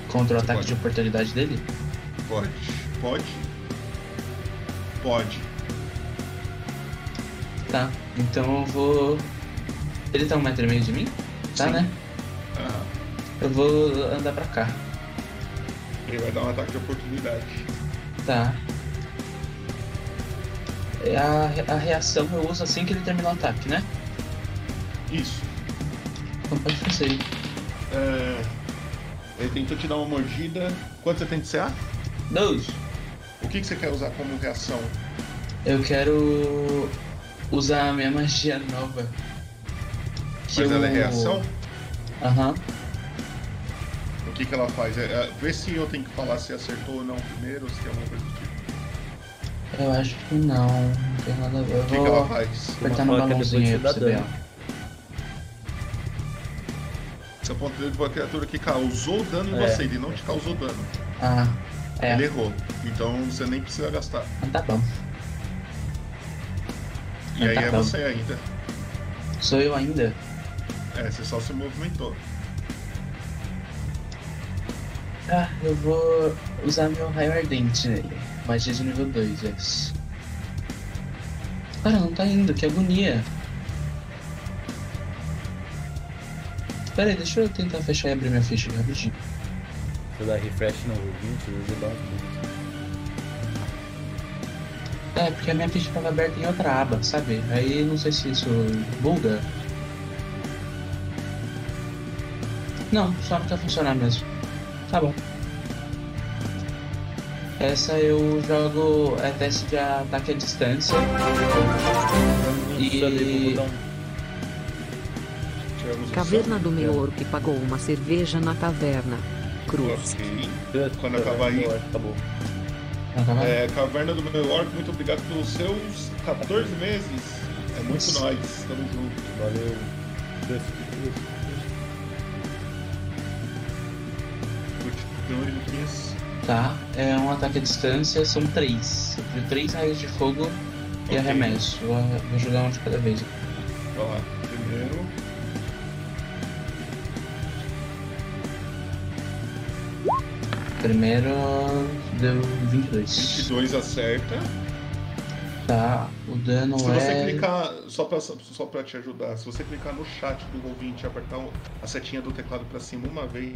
contra o ataque Pode. de oportunidade dele? Pode. Pode. Pode. Tá. Então eu vou. Ele tá um metro e meio de mim? Tá, Sim. né? Aham. Eu vou andar pra cá. Ele vai dar um ataque de oportunidade. Tá. É A, a reação eu uso assim que ele terminar o ataque, né? Isso. Então pode fazer. É, Ele tentou te dar uma mordida. Quanto você tem de CA? Dois. O que, que você quer usar como reação? Eu quero usar a minha magia nova. Que Mas eu... ela é reação? Aham. O que, que ela faz? É, é, vê se eu tenho que falar se acertou ou não primeiro, ou se tem alguma coisa do tipo. Eu acho que não. Não tem nada a ver. Eu O que, vou que ela faz? apertar no balãozinho aí pra você ver. Você apontou de uma criatura que causou dano em É. você, ele não te causou dano. Ah, é. Ele errou. Então você nem precisa gastar. Ah, Tá bom. E aí Tá é bom. você ainda. Sou eu ainda? É, você só se movimentou. Ah, eu vou usar meu raio ardente nele. Magia de nível 2, yes. Cara, não tá indo, que agonia. Pera aí, deixa eu tentar fechar e abrir minha ficha rapidinho. Eu dar refresh no 20, eu vou dar um É, porque a minha ficha tava aberta em outra aba, sabe? Aí não sei se isso buga. Não, só não tá funcionando mesmo. Tá bom. Essa eu jogo é teste de ataque à distância. E- Caverna do meu. Que pagou uma cerveja na taverna. Cruz. Ok. Quando acabar aí. Acabou. Tá É, Caverna do Meu Orc, muito obrigado pelos seus 14 meses. É muito Isso. nós, tamo junto. Valeu. Continue, Luquinhas. Tá, é um ataque à distância, são três. De três raios de fogo e Ok. arremesso. Vou, vou jogar um de cada vez. Vai lá. Primeiro. Primeiro deu 22. 22 acerta. Tá, o dano Se você é. clicar, só pra, só pra te ajudar, se você clicar no chat do ouvinte e apertar a setinha do teclado pra cima uma vez,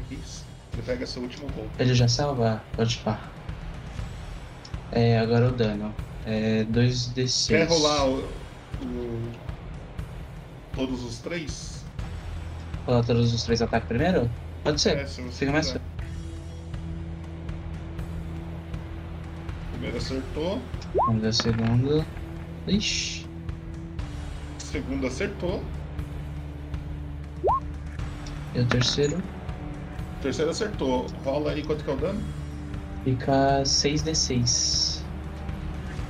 ele pega seu último gol. Ele já salva? Pode pá. É, agora o dano. É 2d6. Quer rolar o, o- todos os três? Rolar todos os três ataques primeiro? Pode ser. É, se você Fica mais acertou, Vamos ver a segunda. Ixi. segundo acertou, E o terceiro terceiro acertou. Rola aí quanto que é o dano? fica 6d6.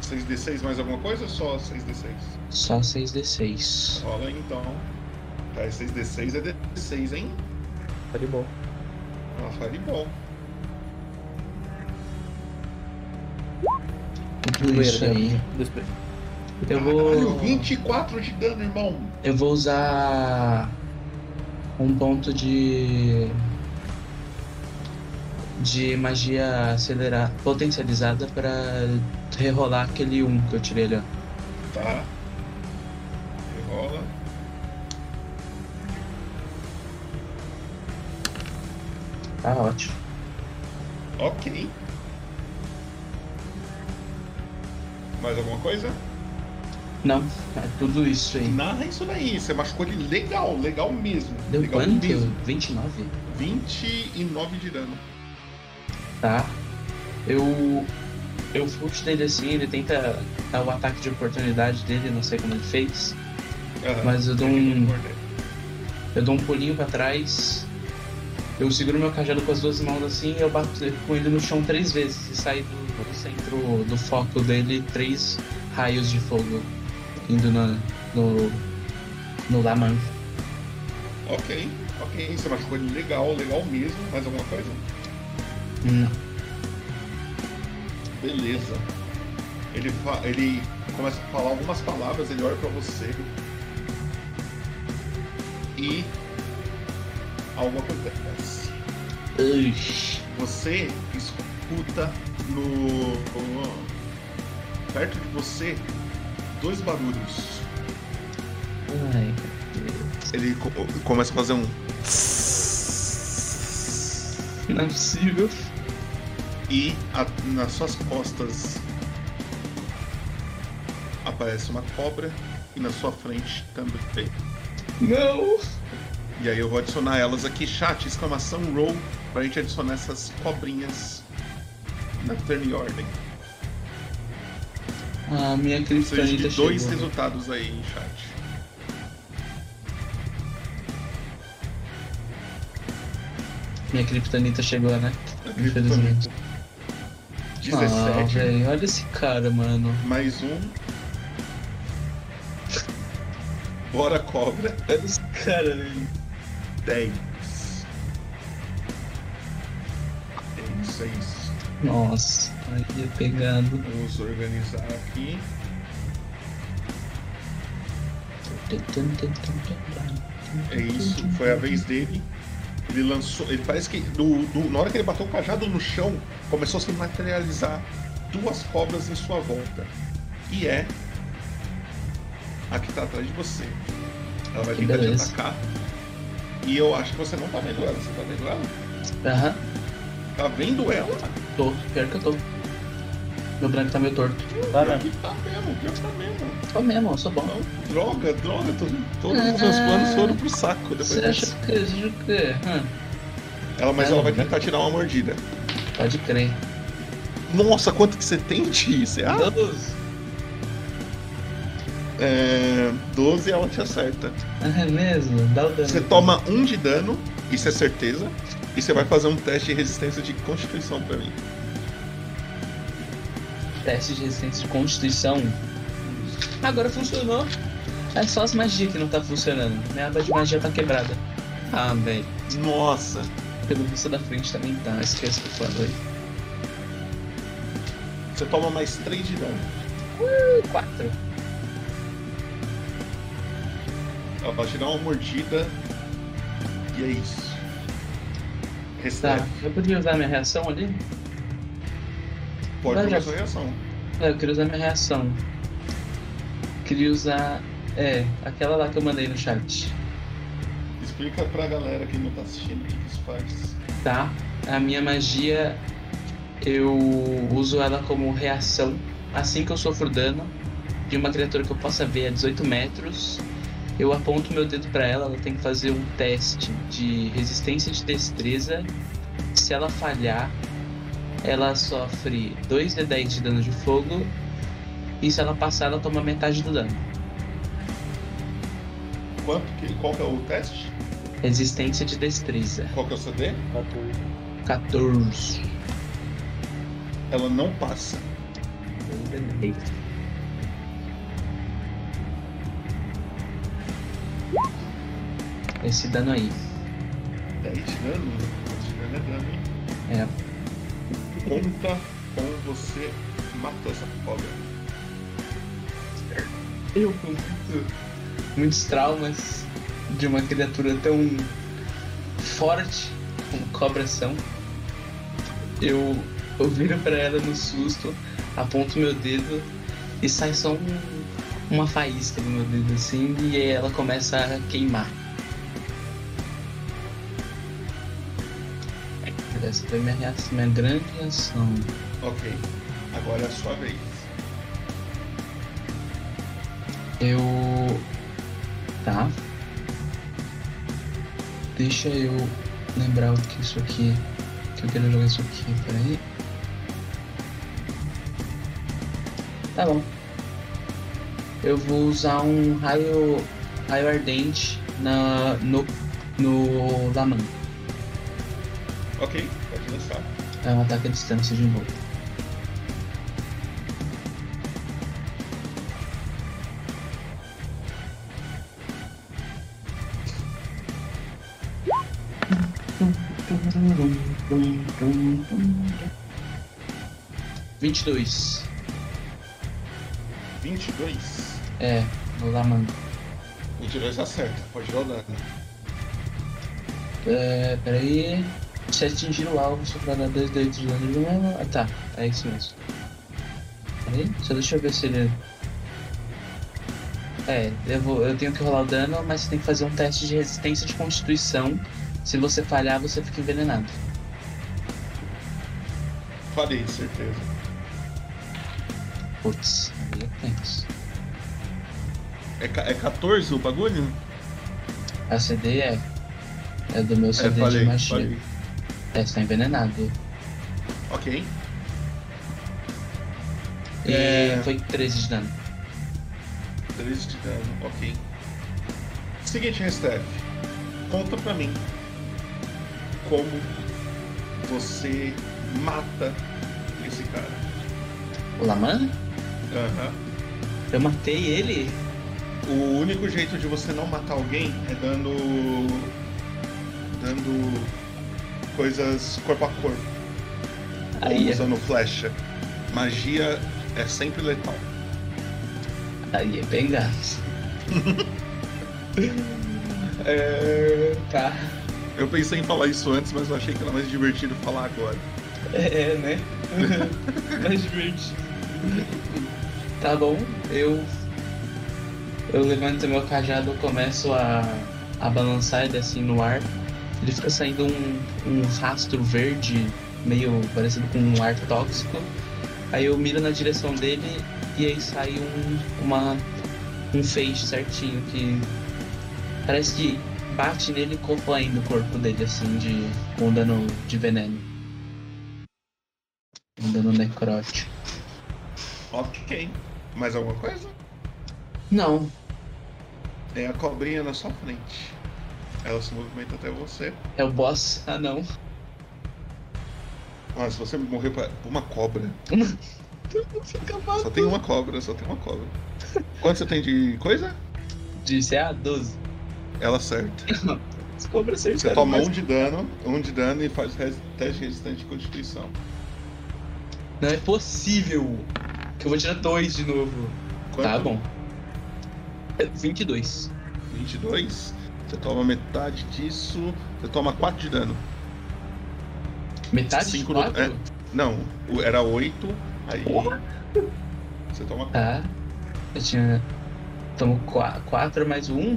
6d6 mais alguma coisa ou só 6d6? Só 6d6. Rola aí então. Tá, 6d6 é d6, hein? Tá de bom. Ah, fireball. Isso aí. Eu vou. 24 de dano, irmão. Eu vou usar um ponto de de magia acelerada, potencializada pra rerolar aquele 1 que eu tirei ali, ó. Tá. Rola. Tá ótimo. Ok. Mais alguma coisa? Não, é tudo isso aí. Narra isso daí. Você machucou ele legal, legal mesmo. Deu legal quanto? mesmo. 29? 29 de dano. Tá. Eu. Eu fujo dele assim, ele tenta dar o ataque de oportunidade dele, não sei como ele fez. Aham. Mas eu dou um-. Eu dou um pulinho pra trás. Eu seguro meu cajado com as duas mãos assim e eu bato com ele no chão três vezes e sai do, do centro do foco dele três raios de fogo indo na, no. no Laman. Ok, ok. Você machucou ele legal, legal mesmo. Mais alguma coisa? Não. Beleza. Ele, ele começa a falar algumas palavras, ele olha pra você. E algo acontece. Ui. Você escuta no. no- perto de você dois barulhos. Ai. Ele co- começa a fazer um. Não é possível. E a- nas suas costas aparece uma cobra e na sua frente também. Não! E aí eu vou adicionar elas aqui, chat, exclamação roll, pra gente adicionar essas cobrinhas na turn ordem. A minha criptonita de dois chegou. resultados aí, chat. Minha criptonita chegou, né? Infelizmente. também. Ah, 17, velho, olha esse cara, mano. mais um. Bora cobra, Olha esse cara, velho. 10. É isso, é isso. Nossa, aí ia pegando. Vamos organizar aqui. É isso, foi a vez dele. Ele lançou. Ele parece que. do- do- na hora que ele bateu o cajado no chão, começou a se materializar duas cobras em sua volta. E é a que tá atrás de você. Ela vai Que tentar beleza. te atacar. E eu acho que você não tá vendo ela. Você tá vendo ela? Aham, Tá vendo ela? Tô. Pior que eu tô. Meu branco tá meio torto. Tá, Pior né? que tá mesmo, pior que tá mesmo. Tô mesmo, eu sou bom. Não, droga, droga, tô- todos os meus planos foram pro saco depois Você acha disso. que. Você acha que. Hum, Ela, mas Não, ela vai tentar tirar uma mordida. pode crer. Nossa, quanto que você tem, Ti? Você ah, Todos. é, 12 ela te acerta. *laughs* É mesmo? Dá o dano. Você toma um de dano, isso é certeza. E você vai fazer um teste de resistência de constituição pra mim. Teste de resistência de constituição. Agora funcionou. É só as magias que não tá funcionando. Minha aba de magia tá quebrada. Ah, velho. Nossa. Pelo visto da frente também tá. Esquece que eu falei. Você toma mais 3 de dano. Quatro. Ela vai te dar uma mordida. E é isso. Tá. Eu podia usar minha reação ali? Pode jogar já- sua reação. É, eu queria usar minha reação. Queria usar. É, aquela lá que eu mandei no chat. Explica pra galera que não tá assistindo o que isso faz. Tá? A minha magia. Eu uso ela como reação. Assim que eu sofro dano de uma criatura que eu possa ver a 18 metros, eu aponto meu dedo pra ela. Ela tem que fazer um teste de resistência de destreza. Se ela falhar, ela sofre 2d10 de dano de fogo. E se ela passar, ela toma metade do dano. Quanto que, qual que é o teste? Resistência de destreza. Qual que é o CD? 14. Ela não passa. 2d10. Esse dano aí. 10 de dano? 10 de dano é dano, hein? É. Conta com você matou essa cobra. Eu com muito, muitos traumas de uma criatura tão forte como cobras são. Eu, eu viro pra ela no susto, aponto meu dedo e sai só um- uma faísca do meu dedo assim e ela começa a queimar. Essa foi minha reação, minha grande reação. Ok. Agora é a sua vez. Eu. Tá. Deixa eu lembrar o que isso aqui. Que eu quero jogar isso aqui. Peraí. Tá bom. Eu vou usar um raio. raio ardente na, no. no Laman. Ok. É um ataque à distância de novo. Vinte e dois. 22. É, no Laman. 22 acerta, pode o dano. É, peraí. Se atingir o alvo, sofrerá dois dedos de dano de novo. Ah, tá. É isso mesmo. Peraí, só deixa eu ver se ele. É, eu, vou, eu tenho que rolar o dano, mas você tem que fazer um teste de resistência de constituição. Se você falhar, você fica envenenado. Falei, certeza. Putz, aí é tenso. É, é 14 o bagulho? A CD é. É do meu É, CD falei, de magia. falei. É, você tá envenenado. Ok. E É. foi 13 de dano. 13 de dano, ok. Seguinte, Restef. Conta pra mim como você mata esse cara. O Laman? Aham. Eu matei ele? O único jeito de você não matar alguém é dando. dando coisas corpo a corpo. Aí, é- usando flecha. Magia é sempre letal. aí é bengala. *laughs* É... Tá. Eu pensei em falar isso antes, mas eu achei que era mais divertido falar agora. É, né? *laughs* Mais divertido. Tá bom, eu. Eu levanto meu cajado, começo a, a balançar ele assim no ar. Ele fica saindo um, um rastro verde, meio parecido com um ar tóxico. Aí eu miro na direção dele e aí sai um, uma, um feixe certinho que parece que bate nele e corroendo o corpo dele, assim, de com dano de veneno. Um dano necrótico. Ok. Mais alguma coisa? Não, Tem a cobrinha na sua frente. Ela se movimenta até você. é o boss. Ah não. Ah, se você morrer por uma cobra. *laughs* Só tem uma cobra, só tem uma cobra. Quanto você tem de coisa? De CA 12. Ela acerta. *laughs* As cobras Você acertaram toma mais. um de dano, um de dano e faz res- teste resistente de constituição. Não é possível. Que eu vou tirar dois de novo. Quanto? Tá bom. É 22. 22. Você toma metade disso. Você toma 4 de dano. Metade Cinco de no- 4? é. Não, era 8. Aí. Porra. Você toma 4. Tá. Eu tinha. Tomo 4 mais 1.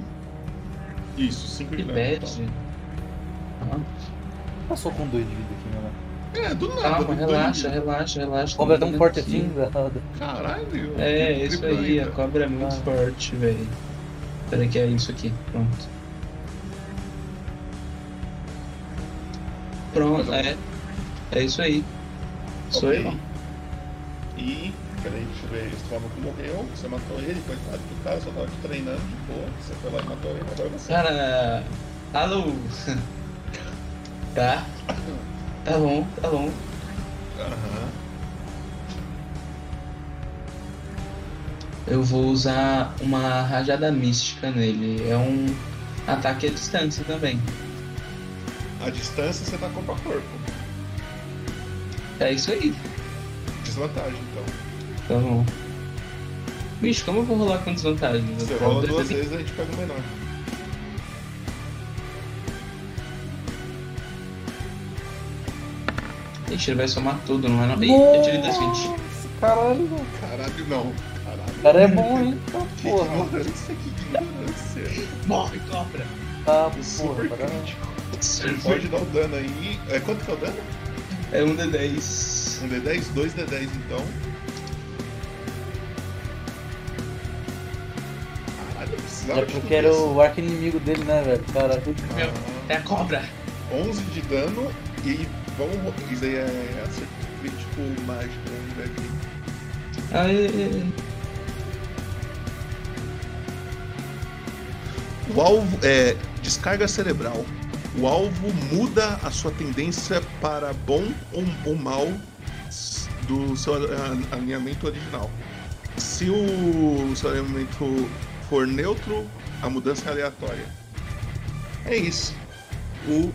Isso, 5 de Que dano. bad. Ah, Passou com dois de vida aqui, né? É, do nada. Calma, relaxa, dano. relaxa, relaxa. Cobra é tão forte assim, velho. Caralho. É, isso aí, a cobra é muito Ah. forte, velho. Peraí que é isso aqui, pronto. Pronto, é. É isso aí. Sou Ok. eu. E. Peraí, deixa eu ver. Esse maluco morreu. Você matou ele, coitado do cara, só tava te treinando de boa. Você foi lá e matou ele, agora você. Cara, alô. tá. Tá bom, tá bom. Aham. Eu vou usar uma rajada mística nele. É um ataque à distância também. A distância você tá corpo a corpo. É isso aí. Desvantagem, então. Tá bom. Bicho, como eu vou rolar com desvantagem? Você Eu rola duas vezes a gente pega o menor. Ixi, ele vai somar tudo, não é não? Ih, eu tirei das 20. Caralho. Caralho, não. Caralho. O cara é bom, hein? Tá, Que porra. ignorância, que ignorância. Morre, cobra! Tá, Super porra. Crítico. Pode dar o dano aí. É, quanto que é o dano? É um D10. Um D10? Dois D10 então. Caralho, eu precisava É de porque era isso. o arco inimigo dele, né, velho? Caralho. Meu, é a cobra! 11 de dano e vamos. Isso aí é acerto crítico mágico, ver aqui. Aê. O alvo é descarga cerebral. O alvo muda a sua tendência para bom ou, mal do seu alinhamento original. Se o seu alinhamento for neutro, a mudança é aleatória. É isso. O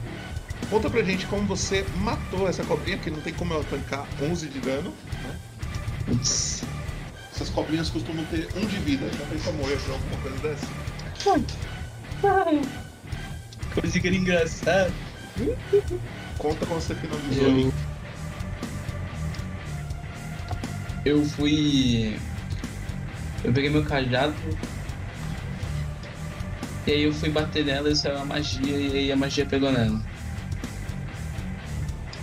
Conta pra gente como você matou essa cobrinha, que não tem como ela tancar 11 de dano. né? Essas cobrinhas costumam ter um de vida. Já pensou morrer por alguma coisa dessa? *laughs* Coisa que era engraçada. Conta como você finalizou. Eu. Eu fui. Eu peguei meu cajado. E aí eu fui bater nela e saiu a magia e aí a magia pegou nela.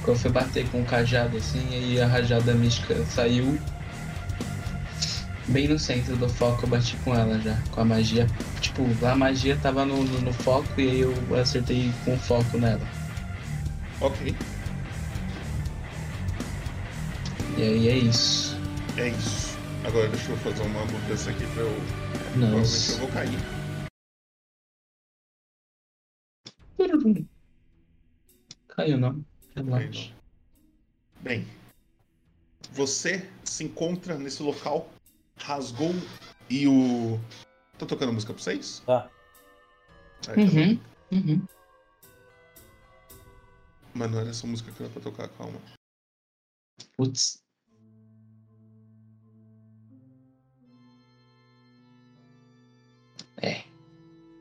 Quando eu fui bater com o cajado assim, e aí a rajada mística saiu. Bem no centro do foco eu bati com ela já, com a magia. Tipo, a magia tava no, no, no foco e aí eu acertei com foco nela. Ok, E aí é isso. é isso. Agora deixa eu fazer uma mudança aqui pra eu. Provavelmente eu vou cair. Caiu não. Relaxa. não. Bem, você se encontra nesse local, rasgou e o. Tá tocando música pra vocês? Tá. Aí, tá Uhum. bom. Uhum. Mas não era essa música que era pra tocar, calma. Putz. É.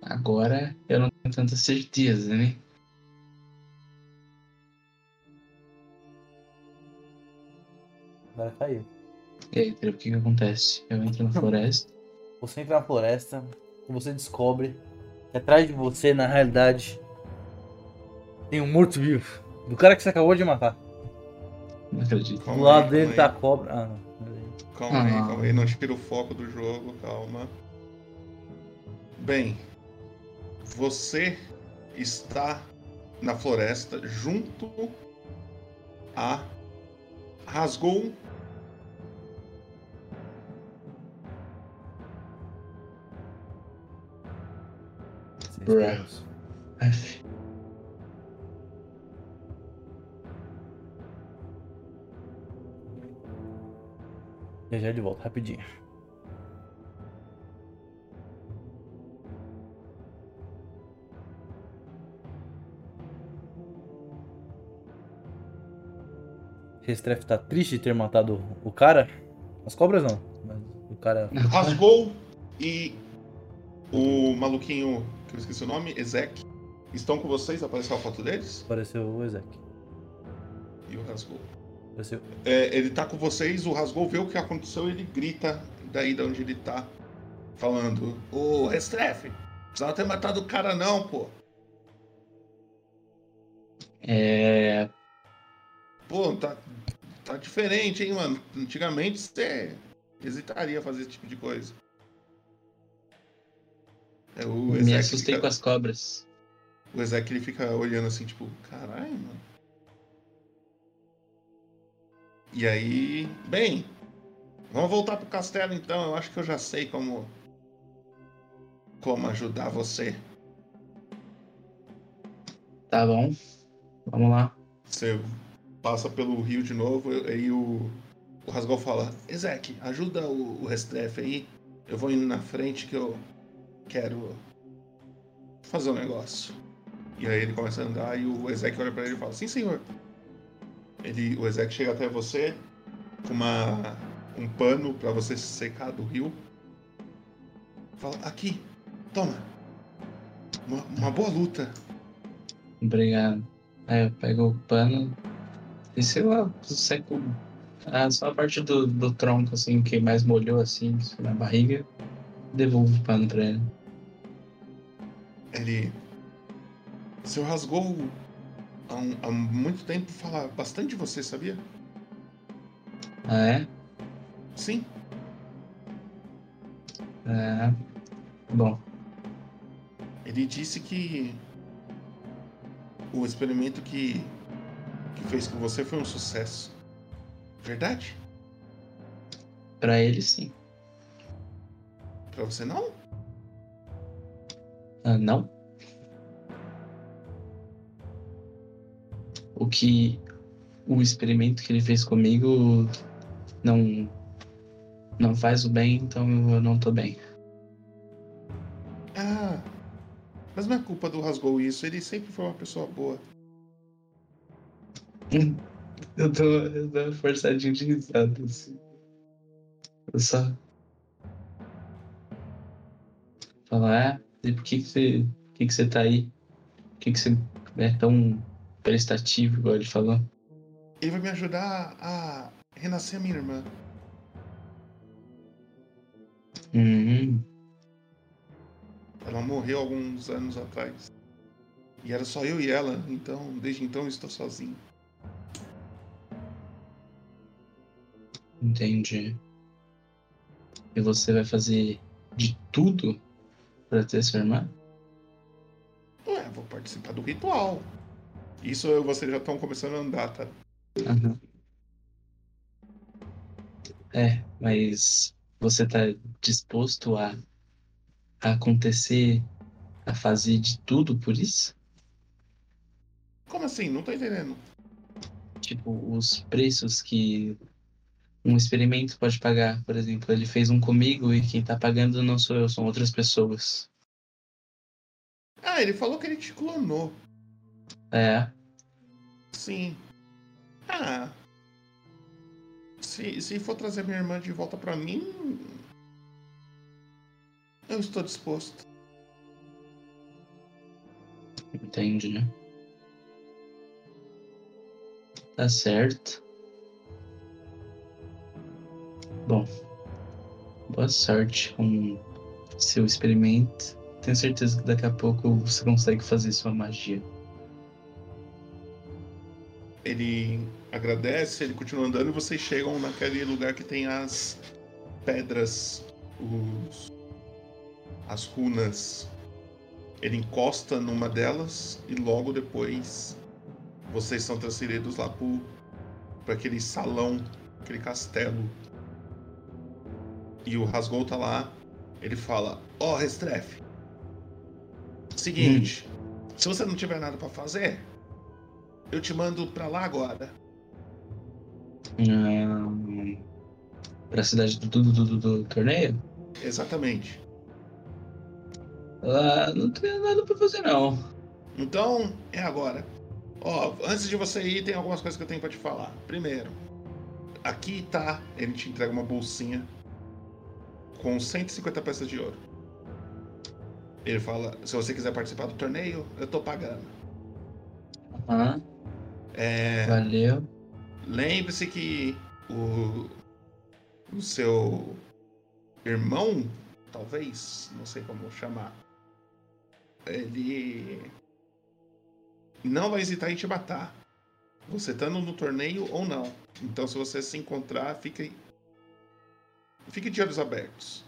Agora eu não tenho tanta certeza, né? Agora caiu. E aí, o que que acontece? Eu entro na floresta. Você entra na floresta você descobre que atrás de você, na realidade, tem um morto-vivo. Do cara que você acabou de matar. Não acredito. Calma Do lado aí, dele tá a aí. cobra. Ah, não. Calma aí, Ah. calma aí, não tira o foco do jogo, calma. Bem, você está na floresta junto a Rasgou. Bruh. spoilers. F. Já já de volta, rapidinho. Restref tá triste de ter matado o cara. As cobras não, mas o cara. Rasgou e o maluquinho, que eu esqueci o nome, Ezek, estão com vocês? Apareceu a foto deles? Apareceu o Ezek. E o Rasgou. Apareceu. É, ele tá com vocês, o Rasgou vê o que aconteceu ele grita daí de onde ele tá, falando: Ô, Restrefe, precisava ter matado o cara, não, pô. É. Pô, tá, tá diferente, hein, mano. Antigamente você hesitaria a fazer esse tipo de coisa. É, o Me assustei fica- com as cobras. O Ezek ele fica olhando assim, tipo, caralho, mano. E aí, bem, vamos voltar pro castelo então. Eu acho que eu já sei como como ajudar você. Tá bom. Vamos lá. Você passa pelo rio de novo, aí o, o Rasgol fala, Ezek, ajuda o, o Restrefe aí. Eu vou indo na frente que eu quero fazer um negócio. E aí ele começa a andar e o Ezek olha pra ele e fala, sim senhor. Ele, o Ezek chega até você com uma, um pano pra você se secar do rio. Fala, aqui, toma. Uma, uma boa luta. Obrigado. Aí eu pego o pano e sei lá, seco ah, só a parte do, do tronco, assim, que mais molhou, assim, na barriga. Devolvo o pano pra ele. Ele. Seu rasgou há, um- há muito tempo fala bastante de você, sabia? Ah, é? Sim. É. Bom, Ele disse que o experimento que, que fez com você foi um sucesso. Verdade? pra ele sim. Pra você não? Ah, não? O que. O experimento que ele fez comigo não. Não faz o bem, então eu não tô bem. Ah. Mas não é culpa do Rasgou isso, ele sempre foi uma pessoa boa. *laughs* Eu tô, eu tô forçadinho de risada, assim. Eu só. Falar, ah, e por que que você. Por que que você tá aí? Por que que você é tão prestativo, igual ele falou? Ele vai me ajudar a renascer a minha irmã. Hum, Ela morreu alguns anos atrás. E era só eu e ela, então desde então eu estou sozinho. entendi. E você vai fazer de tudo pra ter sua irmã? Ué, vou participar do ritual. Isso eu e você já estão começando a andar, tá? Aham. É, mas você tá disposto a, a acontecer, a fazer de tudo por isso? Como assim? Não tô entendendo. Tipo, os preços que um experimento pode pagar, por exemplo, ele fez um comigo e quem tá pagando não sou eu, são outras pessoas. Ah, ele falou que ele te clonou. É, Sim. Ah. Se, se for trazer minha irmã de volta pra mim. Eu estou disposto. entendi. Tá certo. Bom, boa sorte com seu experimento. Tenho certeza que daqui a pouco você consegue fazer sua magia. Ele agradece, ele continua andando e vocês chegam naquele lugar que tem as pedras, os, as runas. Ele encosta numa delas e logo depois vocês são transferidos lá para aquele salão, aquele castelo. E o Rasgol tá lá. Ele fala: Ó, oh, Restrefe. Seguinte, se você não tiver nada para fazer, eu te mando pra lá agora. Hum, pra cidade do, do, do, do torneio? Exatamente. Lá não tem nada pra fazer, não. Então, é agora. Ó, antes de você ir, tem algumas coisas que eu tenho pra te falar. Primeiro, aqui tá. Ele te entrega uma bolsinha com 150 peças de ouro. Ele fala: se você quiser participar do torneio, eu tô pagando. Aham. É, Valeu. Lembre-se que o, o seu irmão, talvez, não sei como chamar, ele não vai hesitar em te matar. Você estando no torneio ou não. Então, se você se encontrar, fique, fique de olhos abertos.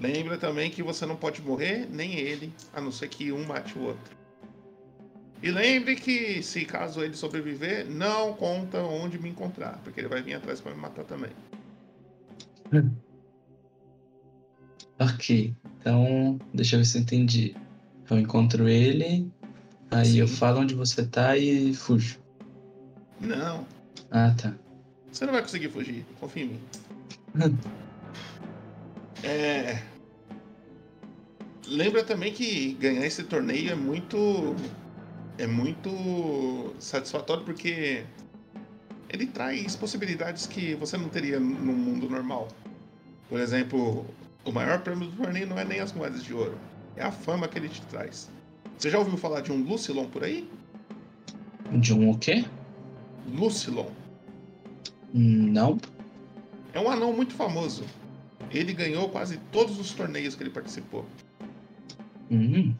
Lembra também que você não pode morrer, nem ele, a não ser que um mate o outro. E lembre que, se caso ele sobreviver, não conta onde me encontrar, porque ele vai vir atrás para me matar também. *laughs* Ok, então deixa eu ver se eu entendi. Eu encontro ele, aí Sim. eu falo onde você tá e fujo. Não, Ah, tá. você não vai conseguir fugir, confia em mim. É. Lembra também que ganhar esse torneio é muito. É muito satisfatório porque ele traz possibilidades que você não teria no mundo normal. Por exemplo, o maior prêmio do torneio não é nem as moedas de ouro, é a fama que ele te traz. Você já ouviu falar de um Lucilon por aí? De um o quê? Lucilon. Não. É um anão muito famoso. Ele ganhou quase todos os torneios que ele participou. Hum,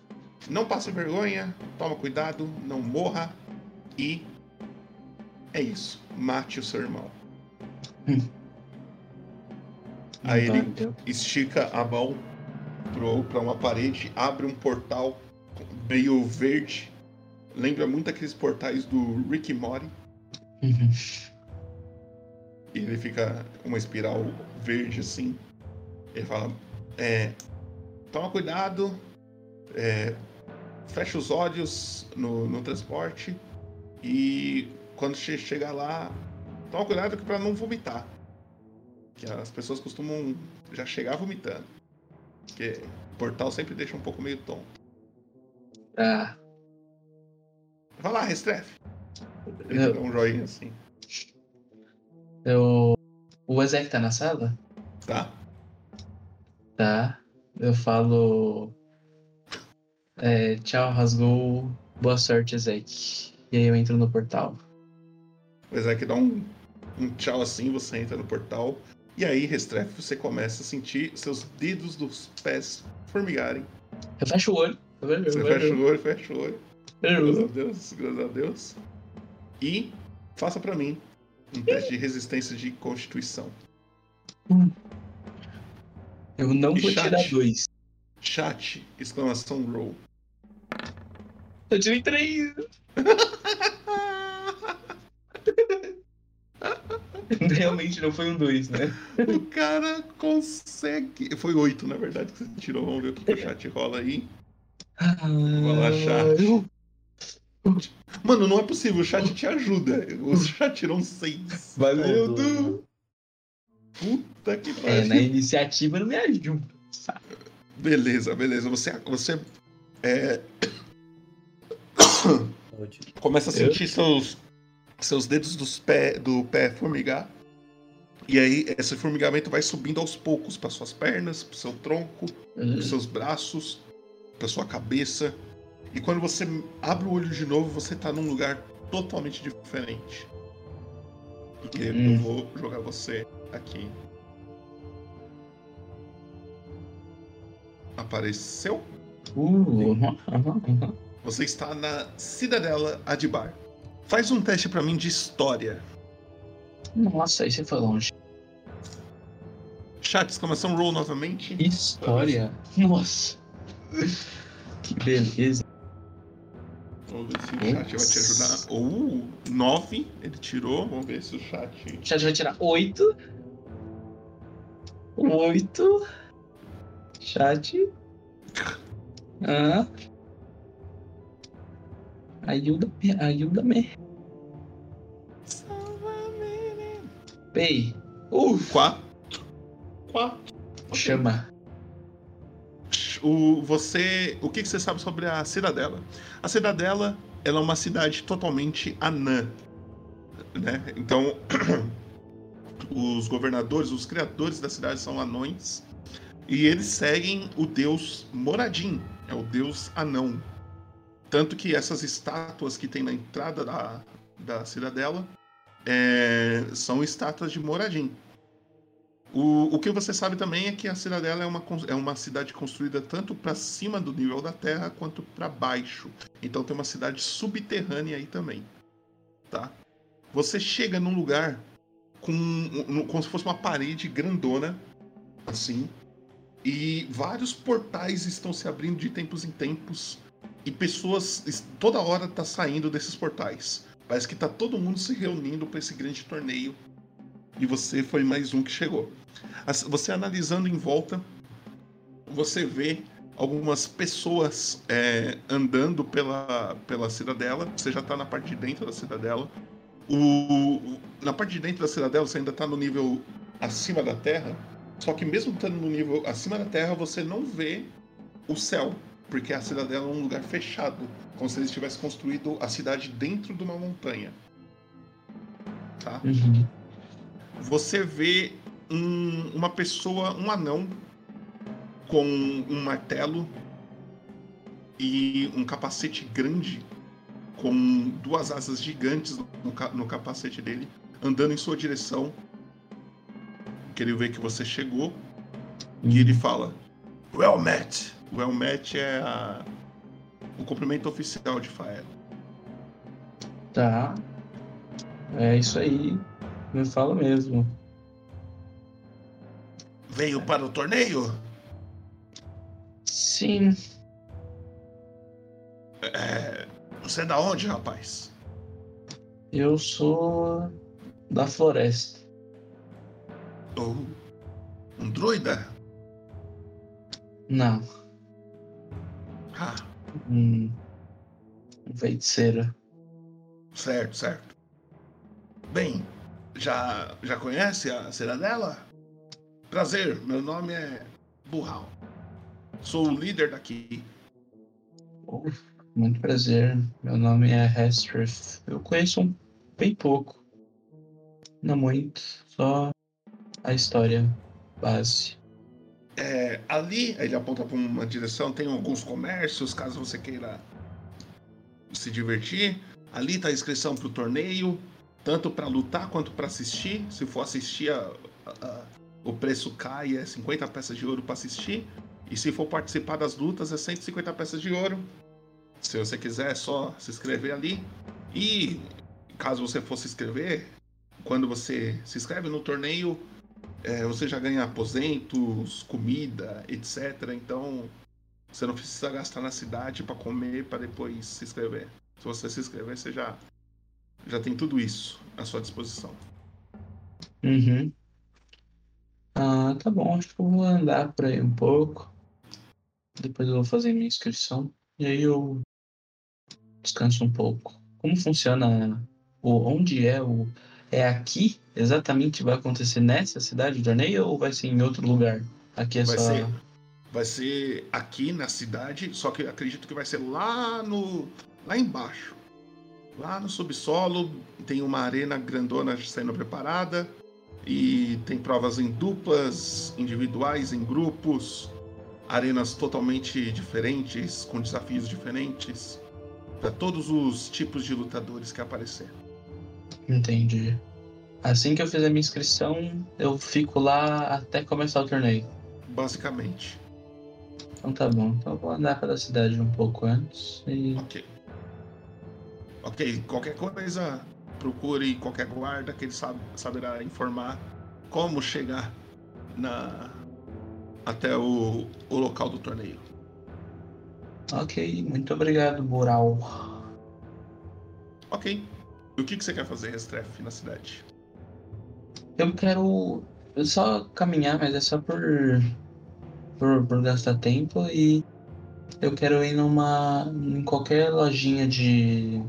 Não passe vergonha, toma cuidado, não morra e é isso. Mate o seu irmão. Hum. Aí ele valeu. estica a mão para uma parede, abre um portal meio verde. Lembra muito aqueles portais do Rick Morty. Uhum. E ele fica uma espiral verde assim. Ele fala: é, toma cuidado, é, fecha os olhos no, no transporte e quando che- chegar lá, toma cuidado para não vomitar. Que as pessoas costumam já chegar vomitando. Porque o portal sempre deixa um pouco meio tonto. Tá. Vai lá, Restrefe. Ele Eu- dá um joinha assim. Eu... O Ezek tá na sala? Tá? Tá. Eu falo. É, tchau, rasgou. Boa sorte, Ezek. E aí eu entro no portal. O Ezek dá um, um tchau assim, você entra no portal. E aí, Restrefe, você começa a sentir seus dedos dos pés formigarem. Eu fecho o olho. Eu Você o fecha olho. o olho, fecha o olho. Graças a. Deus, graças a Deus. E faça pra mim um teste de resistência de constituição. Eu não E vou chat? tirar dois. Chat, exclamação roll. Eu tirei três. *laughs* Realmente não foi um dois, né? o cara consegue. Foi oito, na verdade, que você tirou. Vamos ver o que, o chat rola aí. Vou lá, chat. Mano, não é possível, o chat te ajuda. O chat tirou um seis. Valeu, Ô, Du. Puta que É, pariu. na iniciativa não me ajuda. sabe? Beleza, beleza. Você, você é, *coughs* começa a sentir seus, seus dedos dos pé, do pé formigar. E aí, esse formigamento vai subindo aos poucos para suas pernas, para seu tronco, para seus braços, para sua cabeça. E quando você abre o olho de novo, você tá num lugar totalmente diferente. Porque eu Hum. vou jogar você aqui. apareceu. Uh. *laughs* Você está na Cidadela Adibar. Faz um teste pra mim de história. Nossa, aí você foi longe. Chat, exclamação roll novamente. História. Nossa. *laughs* Que beleza. Se o chat vai te ajudar. Uh, 9 ele tirou. Vamos ver se o chat. O chat vai tirar oito. Oito. Chat. Ah. Ajuda-me, ajuda-me. Pei. Uh, 4. 4. chama. O, você, o que, que você sabe sobre a Cidadela? A Cidadela ela é uma cidade totalmente anã. Né? Então, *clears throat* os governadores, os criadores da cidade são anões. E eles seguem o deus Moradin, é o deus anão. Tanto que essas estátuas que tem na entrada da, da cidadela é, são estátuas de Moradin. O, o que você sabe também é que a cidadela é uma, é uma cidade construída tanto para cima do nível da terra quanto para baixo. Então tem uma cidade subterrânea aí também. Tá? Você chega num lugar com como se fosse uma parede grandona, assim, e vários portais estão se abrindo de tempos em tempos e pessoas es- toda hora tá saindo desses portais. Parece que tá todo mundo se reunindo para esse grande torneio e você foi mais um que chegou. Você analisando em volta, você vê algumas pessoas é, andando pela, pela cidadela. Você já tá na parte de dentro da cidadela. O, na parte de dentro da cidadela, você ainda tá no nível acima da terra. Só que mesmo estando no nível acima da terra, você não vê o céu. Porque a cidadela é um lugar fechado. Como se eles tivessem construído a cidade dentro de uma montanha. Tá? Uhum. Você vê um- uma pessoa, um anão, com um martelo e um capacete grande, com duas asas gigantes no, ca- no capacete dele, andando em sua direção. Que ele vê que você chegou e ele fala: Well met! Well met é a- o cumprimento oficial de Fael. Tá. É isso aí. Me fala mesmo. Veio para o torneio? Sim. É, você é da onde, rapaz? Eu sou da floresta. Oh, um druida? Não. Ah, Hum, feiticeira. certo, certo. Bem, já, já conhece a cidadela? Prazer, meu nome é Burral. Sou o líder daqui. Oh, muito prazer. Meu nome é Hestrith. Eu conheço um bem pouco. Não muito. Só a história base. É, ali, ele aponta para uma direção, tem alguns comércios, caso você queira se divertir. Ali está a inscrição para o torneio, tanto para lutar quanto para assistir. Se for assistir, a- a- a- o preço cai, é 50 peças de ouro para assistir. E se for participar das lutas, é 150 peças de ouro. Se você quiser, é só se inscrever ali. E caso você for se inscrever, quando você se inscreve no torneio, é, você já ganha aposentos, comida, etc. Então você não precisa gastar na cidade para comer para depois se inscrever. Se você se inscrever, você já, já tem tudo isso à sua disposição. Uhum. Ah, tá bom. Acho que eu vou andar por aí um pouco. Depois eu vou fazer minha inscrição. E aí eu descanso um pouco. Como funciona o onde é o é aqui exatamente vai acontecer nessa cidade o torneio ou vai ser em outro lugar? Aqui é Vai só ser, vai ser aqui na cidade, só que acredito que vai ser lá no lá embaixo. Lá no subsolo tem uma arena grandona sendo preparada e tem provas em duplas, individuais, em grupos, arenas totalmente diferentes, com desafios diferentes para todos os tipos de lutadores que aparecer. Entendi. Assim que eu fizer minha inscrição, eu fico lá até começar o torneio. basicamente. Então tá bom. Então eu vou andar pela cidade um pouco antes e. Ok. Ok, qualquer coisa, procure qualquer guarda que ele sabe, saberá informar como chegar na até o, o local do torneio. Ok, muito obrigado, Boral. Ok. E o que, que você quer fazer, Restrefe, na cidade? Eu quero só caminhar, mas é só por, por, por gastar tempo e eu quero ir numa. em qualquer lojinha de.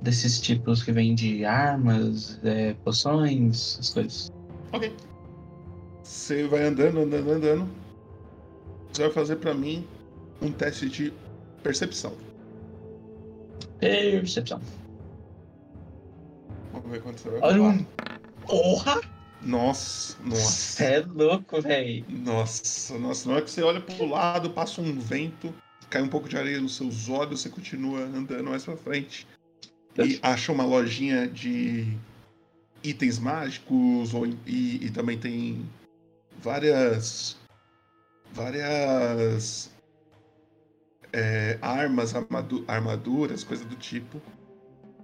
Desses tipos que vende armas, é, poções, essas coisas. Ok. Você vai andando, andando, andando. Você vai fazer pra mim um teste de percepção. Percepção. Vamos ver quanto você vai Olha um. Porra! Nossa, nossa. Você é louco, velho. Nossa, nossa, na hora que você olha pro lado, passa um vento, cai um pouco de areia nos seus olhos, você continua andando mais pra frente. E acha uma lojinha de itens mágicos ou, e, e também tem várias. várias. é, armas, armadu- armaduras, coisa do tipo.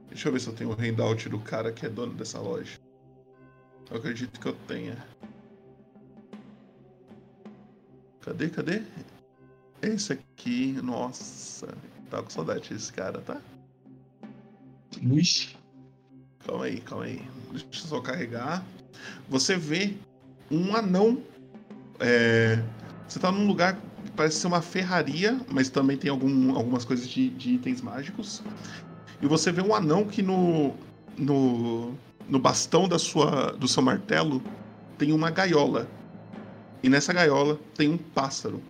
Deixa eu ver se eu tenho o handout do cara que é dono dessa loja. Eu acredito que eu tenha. Cadê, cadê? Esse aqui, nossa. Tá com saudade desse cara, tá? Ixi. Calma aí, calma aí. Deixa eu só carregar. Você vê um anão. é, Você tá num lugar que parece ser uma ferraria, mas também tem algum- algumas coisas de, de itens mágicos. E você vê um anão que no. no. no bastão da sua, do seu martelo tem uma gaiola. E nessa gaiola tem um pássaro.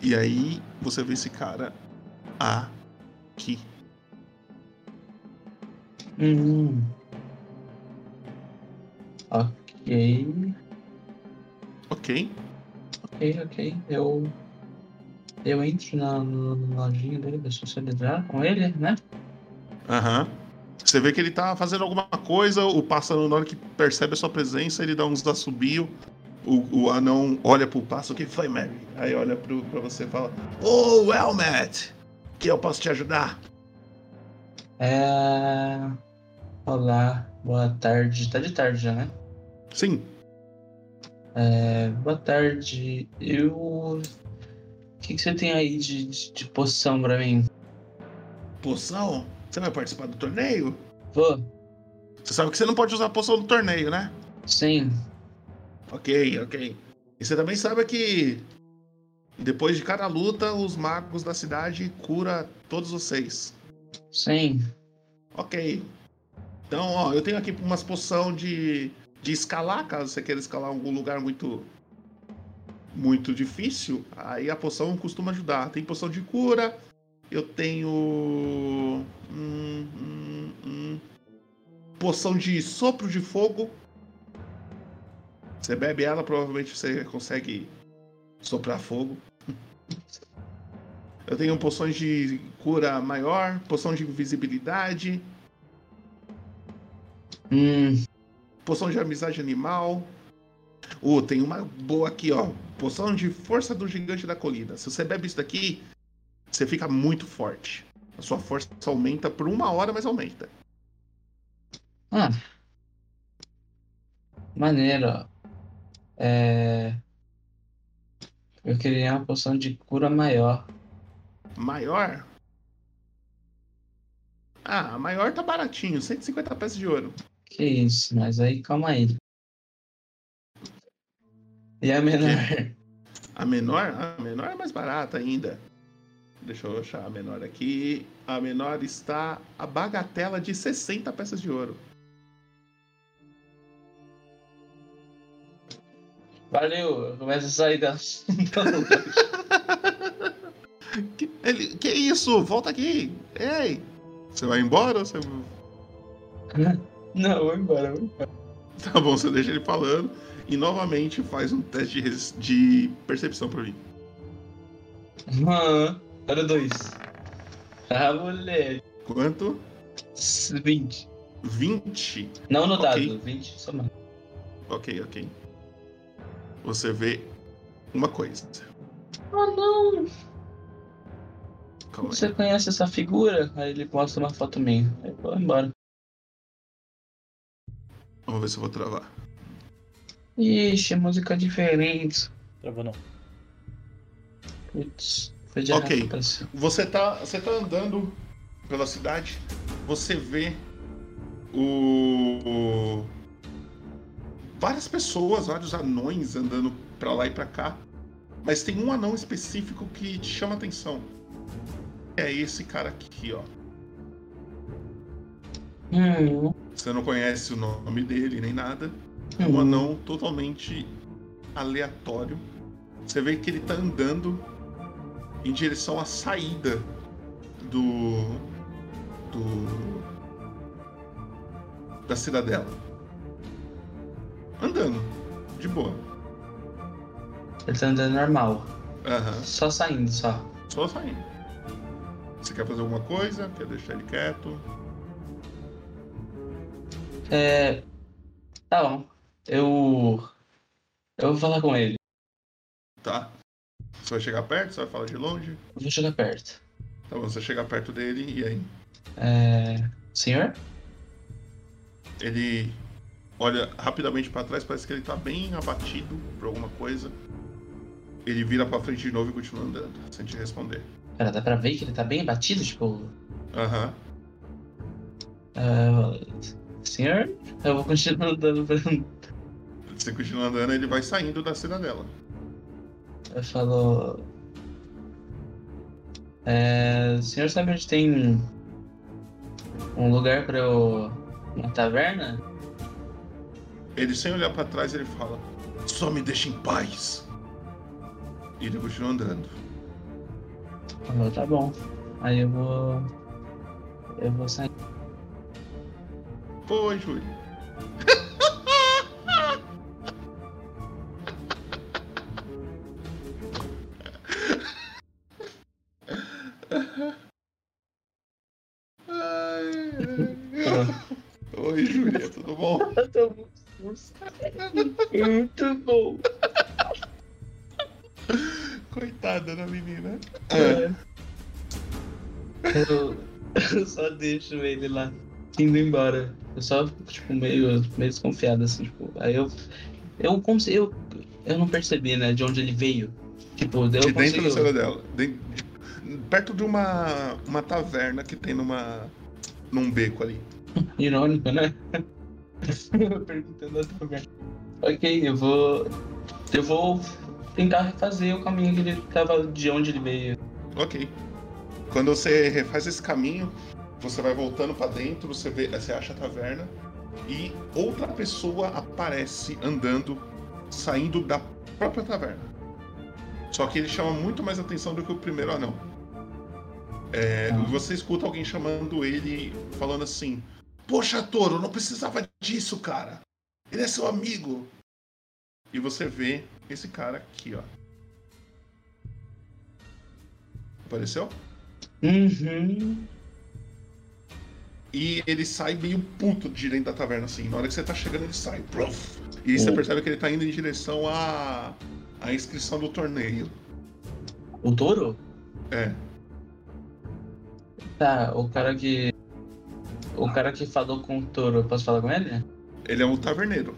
E aí você vê esse cara aqui. Hum. Ok. Ok? Ok, ok. Eu. Eu entro na, na, lojinha dele pra socializar com ele, né? Aham. Você vê que ele tá fazendo alguma coisa, o pássaro, na hora que percebe a sua presença, ele dá uns assobio. O, o anão olha pro pássaro, o que foi, Mary? Aí olha pro, pra você e fala: Ô, oh, Elmet! Que eu posso te ajudar? É. Olá, boa tarde. Tá de tarde já, né? Sim. É, boa tarde. Eu. O que, que você tem aí de, de, de poção pra mim? Poção? Você vai participar do torneio? Vou? Você sabe que você não pode usar poção no torneio, né? Sim. Ok, ok. E você também sabe que depois de cada luta, os magos da cidade cura todos vocês. Sim. Ok. Então, ó, eu tenho aqui umas poção de, de escalar, caso você queira escalar algum lugar muito muito difícil, aí a poção costuma ajudar. Tem poção de cura, eu tenho hum, hum, hum, poção de sopro de fogo. Você bebe ela, provavelmente você consegue soprar fogo. *laughs* Eu tenho poções de cura maior, poção de invisibilidade, Hum. poção de amizade animal. Uh, tem uma boa aqui, ó. Poção de força do gigante da colina. Se você bebe isso daqui, você fica muito forte. A sua força aumenta por uma hora, mas aumenta. Ah. Maneiro, ó. É. Eu queria uma poção de cura maior. Maior? Ah, a maior tá baratinho, 150 peças de ouro. Que isso, mas aí calma aí. E a menor? A menor? A menor é mais barata ainda. Deixa eu achar a menor aqui. A menor está a bagatela de 60 peças de ouro. Valeu, eu começo a sair da. *laughs* *laughs* Que, ele, que isso? Volta aqui! Ei! Você vai embora ou você. *laughs* Não, vou embora, vou embora. Tá bom, você deixa ele falando e novamente faz um teste de, de percepção pra mim. Aham, Olha dois. Ah, moleque. Quanto? 20. 20? Não no Ok. dado, 20 somado. Ok, ok. Você vê uma coisa. Oh não! Calma aí. Você conhece essa figura? Aí ele mostra uma foto minha. Aí eu vou embora. Vamos ver se eu vou travar. Ixi, música diferente. Travou não. Putz, foi de Ok. cima. Você tá, você tá andando pela cidade, você vê o, o- várias pessoas, vários anões andando pra lá e pra cá, mas tem um anão específico que te chama a atenção. É esse cara aqui, ó. Hum, Você não conhece o nome dele nem nada. É um anão totalmente aleatório. Você vê que ele tá andando em direção à saída do. do. da cidadela. Andando, de boa. Ele tá andando normal. Aham, Só saindo, só. só saindo. Você quer fazer alguma coisa? Quer deixar ele quieto? É. Tá bom. Eu. Eu vou falar com ele. Tá. Você vai chegar perto? Você vai falar de longe? Eu vou chegar perto. Tá bom, você chega perto dele e aí? É. Senhor? Ele olha rapidamente pra trás, parece que ele tá bem abatido por alguma coisa. Ele vira pra frente de novo e continua andando, sem te responder. Cara, dá pra ver que ele tá bem abatido, tipo. Aham. ah, senhor? Eu vou continuar andando pra. Você continua andando, ele vai saindo da cidadela. Eu falo. É, o senhor sabe onde tem um lugar pra eu. Uma taverna? Ele, sem olhar pra trás, ele fala: Só me deixa em paz. E ele continua andando. Falo, tá bom. Aí eu vou. Eu vou sair. Oi, Júlio. Ai, ai. Oi, Júlia, tudo bom? Muito bom. Coitada da menina. É. Eu, eu só deixo ele lá, indo embora. Eu só fico, tipo, meio, meio desconfiado, assim, tipo. Aí eu. Eu, eu, eu não percebi, né, de onde ele veio. Tipo, eu De dentro da consigo. cidadela. De- de- perto de uma, uma taverna que tem numa. num beco ali. *laughs* Irônico, né? *laughs* Perguntando a taverna. Ok, eu vou. Eu vou tentar refazer o caminho que ele tava. de onde ele veio. Ok. Quando você refaz esse caminho, você vai voltando pra dentro, você, vê, você acha a taverna e outra pessoa aparece andando, saindo da própria taverna. Só que ele chama muito mais atenção do que o primeiro anão. É, Ah. Você escuta alguém chamando ele, falando assim: Poxa, Toro, não precisava disso, cara. Ele é seu amigo. E você vê esse cara aqui, ó. Apareceu? Uhum. E ele sai meio puto de dentro da taverna, assim. Na hora que você tá chegando, ele sai. E aí você Hum. percebe que ele tá indo em direção à, à inscrição do torneio. O touro? É. Tá, o cara que. O cara que falou com o touro, eu posso falar com ele? Ele é um taverneiro.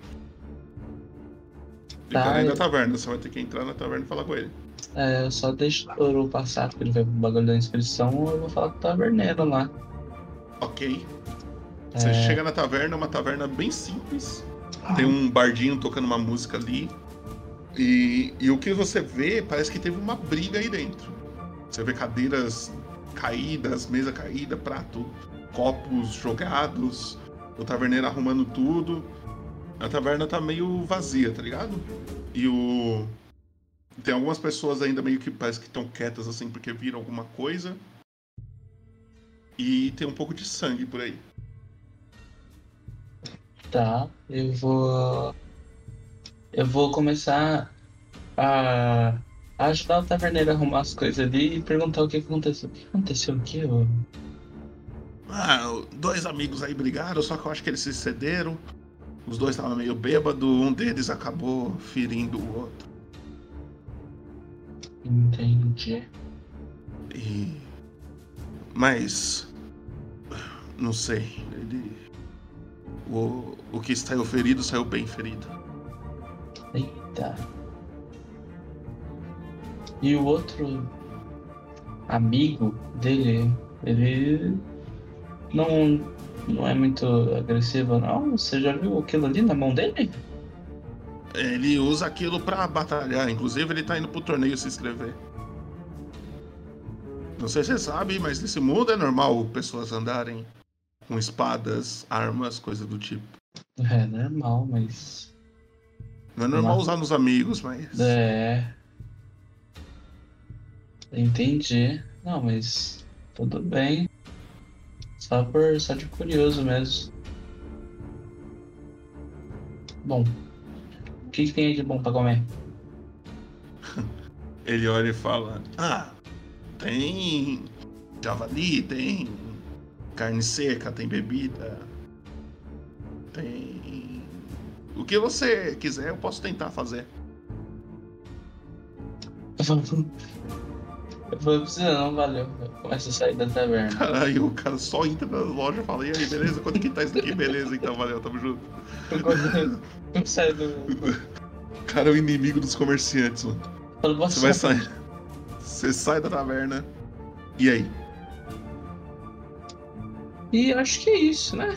Ele Tá, tá dentro eu- da taverna. Você vai ter que entrar na taverna e falar com ele. É, eu só deixo o touro passar, porque ele vai pro bagulho da inscrição, eu vou falar com o taverneiro lá. Ok. Você É. chega na taverna, uma taverna bem simples. Tem um bardinho tocando uma música ali. E, e o que você vê, parece que teve uma briga aí dentro. Você vê cadeiras caídas, mesa caída, prato, copos jogados, o taverneiro arrumando tudo. A taverna tá meio vazia, tá ligado? E o. Tem algumas pessoas ainda meio que parece que estão quietas assim porque viram alguma coisa. E tem um pouco de sangue por aí. Tá, eu vou. Eu vou começar a, a ajudar o taverneiro a arrumar as coisas ali e perguntar o que aconteceu. O que aconteceu aqui, ô? Ah, dois amigos aí brigaram, só que eu acho que eles se cederam. Os dois estavam meio bêbados, um deles acabou ferindo o outro. Entendi. E. Mas. Não sei. Ele. O, o que saiu ferido saiu bem ferido. Eita. E o outro amigo dele, ele não, não é muito agressivo, não? Você já viu aquilo ali na mão dele? Ele usa aquilo pra batalhar. Inclusive, ele tá indo pro torneio se inscrever. Não sei se você sabe, mas nesse mundo é normal pessoas andarem com espadas, armas, coisa do tipo. É normal, mas. Não é normal Mas- usar nos amigos, mas. É. Entendi. Não, mas tudo bem. Só por só de curioso mesmo. Bom, o que, que tem aí de bom pra comer? *laughs* Ele olha e fala: Ah, tem javali, tem carne seca, tem bebida, tem. O que você quiser, eu posso tentar fazer. Eu falo, eu precisa não, valeu. Eu começo a sair da taverna. Caralho, o cara só entra na loja e fala: E aí, beleza? Quanto que tá isso daqui? Beleza, então valeu, tamo junto. Eu saio do. O cara é o inimigo dos comerciantes, mano. Falo, Você vai sair. Você sai da taverna. E aí? E acho que é isso, né?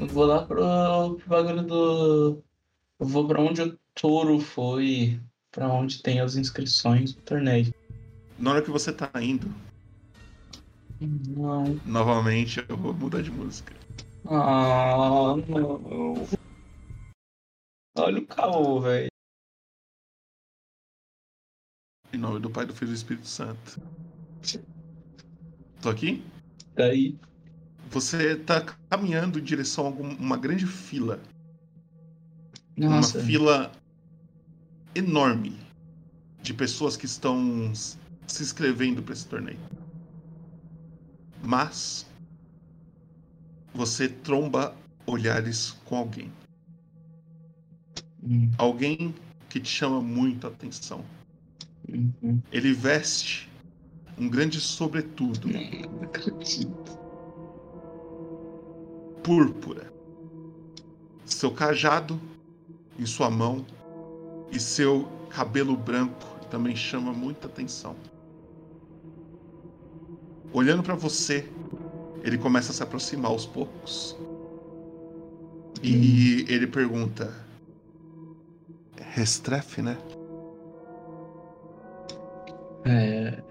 Eu vou lá pro, pro bagulho do. Eu vou pra onde o touro foi, pra onde tem as inscrições do torneio. Na hora que você tá indo, Não. novamente eu vou mudar de música. Ah, não. Olha o caô, velho. Em nome do Pai, do Filho e do Espírito Santo. Tô aqui? Daí. Você tá caminhando em direção a uma grande fila. Nossa. Uma fila enorme de pessoas que estão se inscrevendo para esse torneio. Mas você tromba olhares com alguém. Hum, Alguém que te chama muito a atenção. uhum. Ele veste um grande sobretudo Não *laughs* acredito. púrpura. Seu cajado em sua mão e seu cabelo branco também chama muita atenção. Olhando para você, ele começa a se aproximar aos poucos. E ele pergunta: Restrefe, né? É.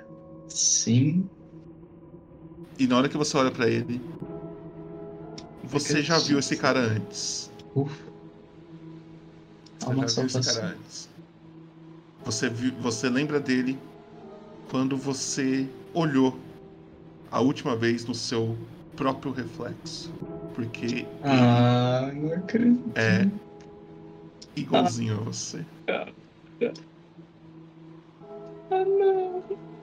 Sim. E na hora que você olha para ele, você já viu esse cara antes. Ufa. Você uma já viu esse cara antes. Você, viu, você lembra dele quando você olhou a última vez no seu próprio reflexo. Porque Ah, não acredito. é igualzinho a você. Ah, não.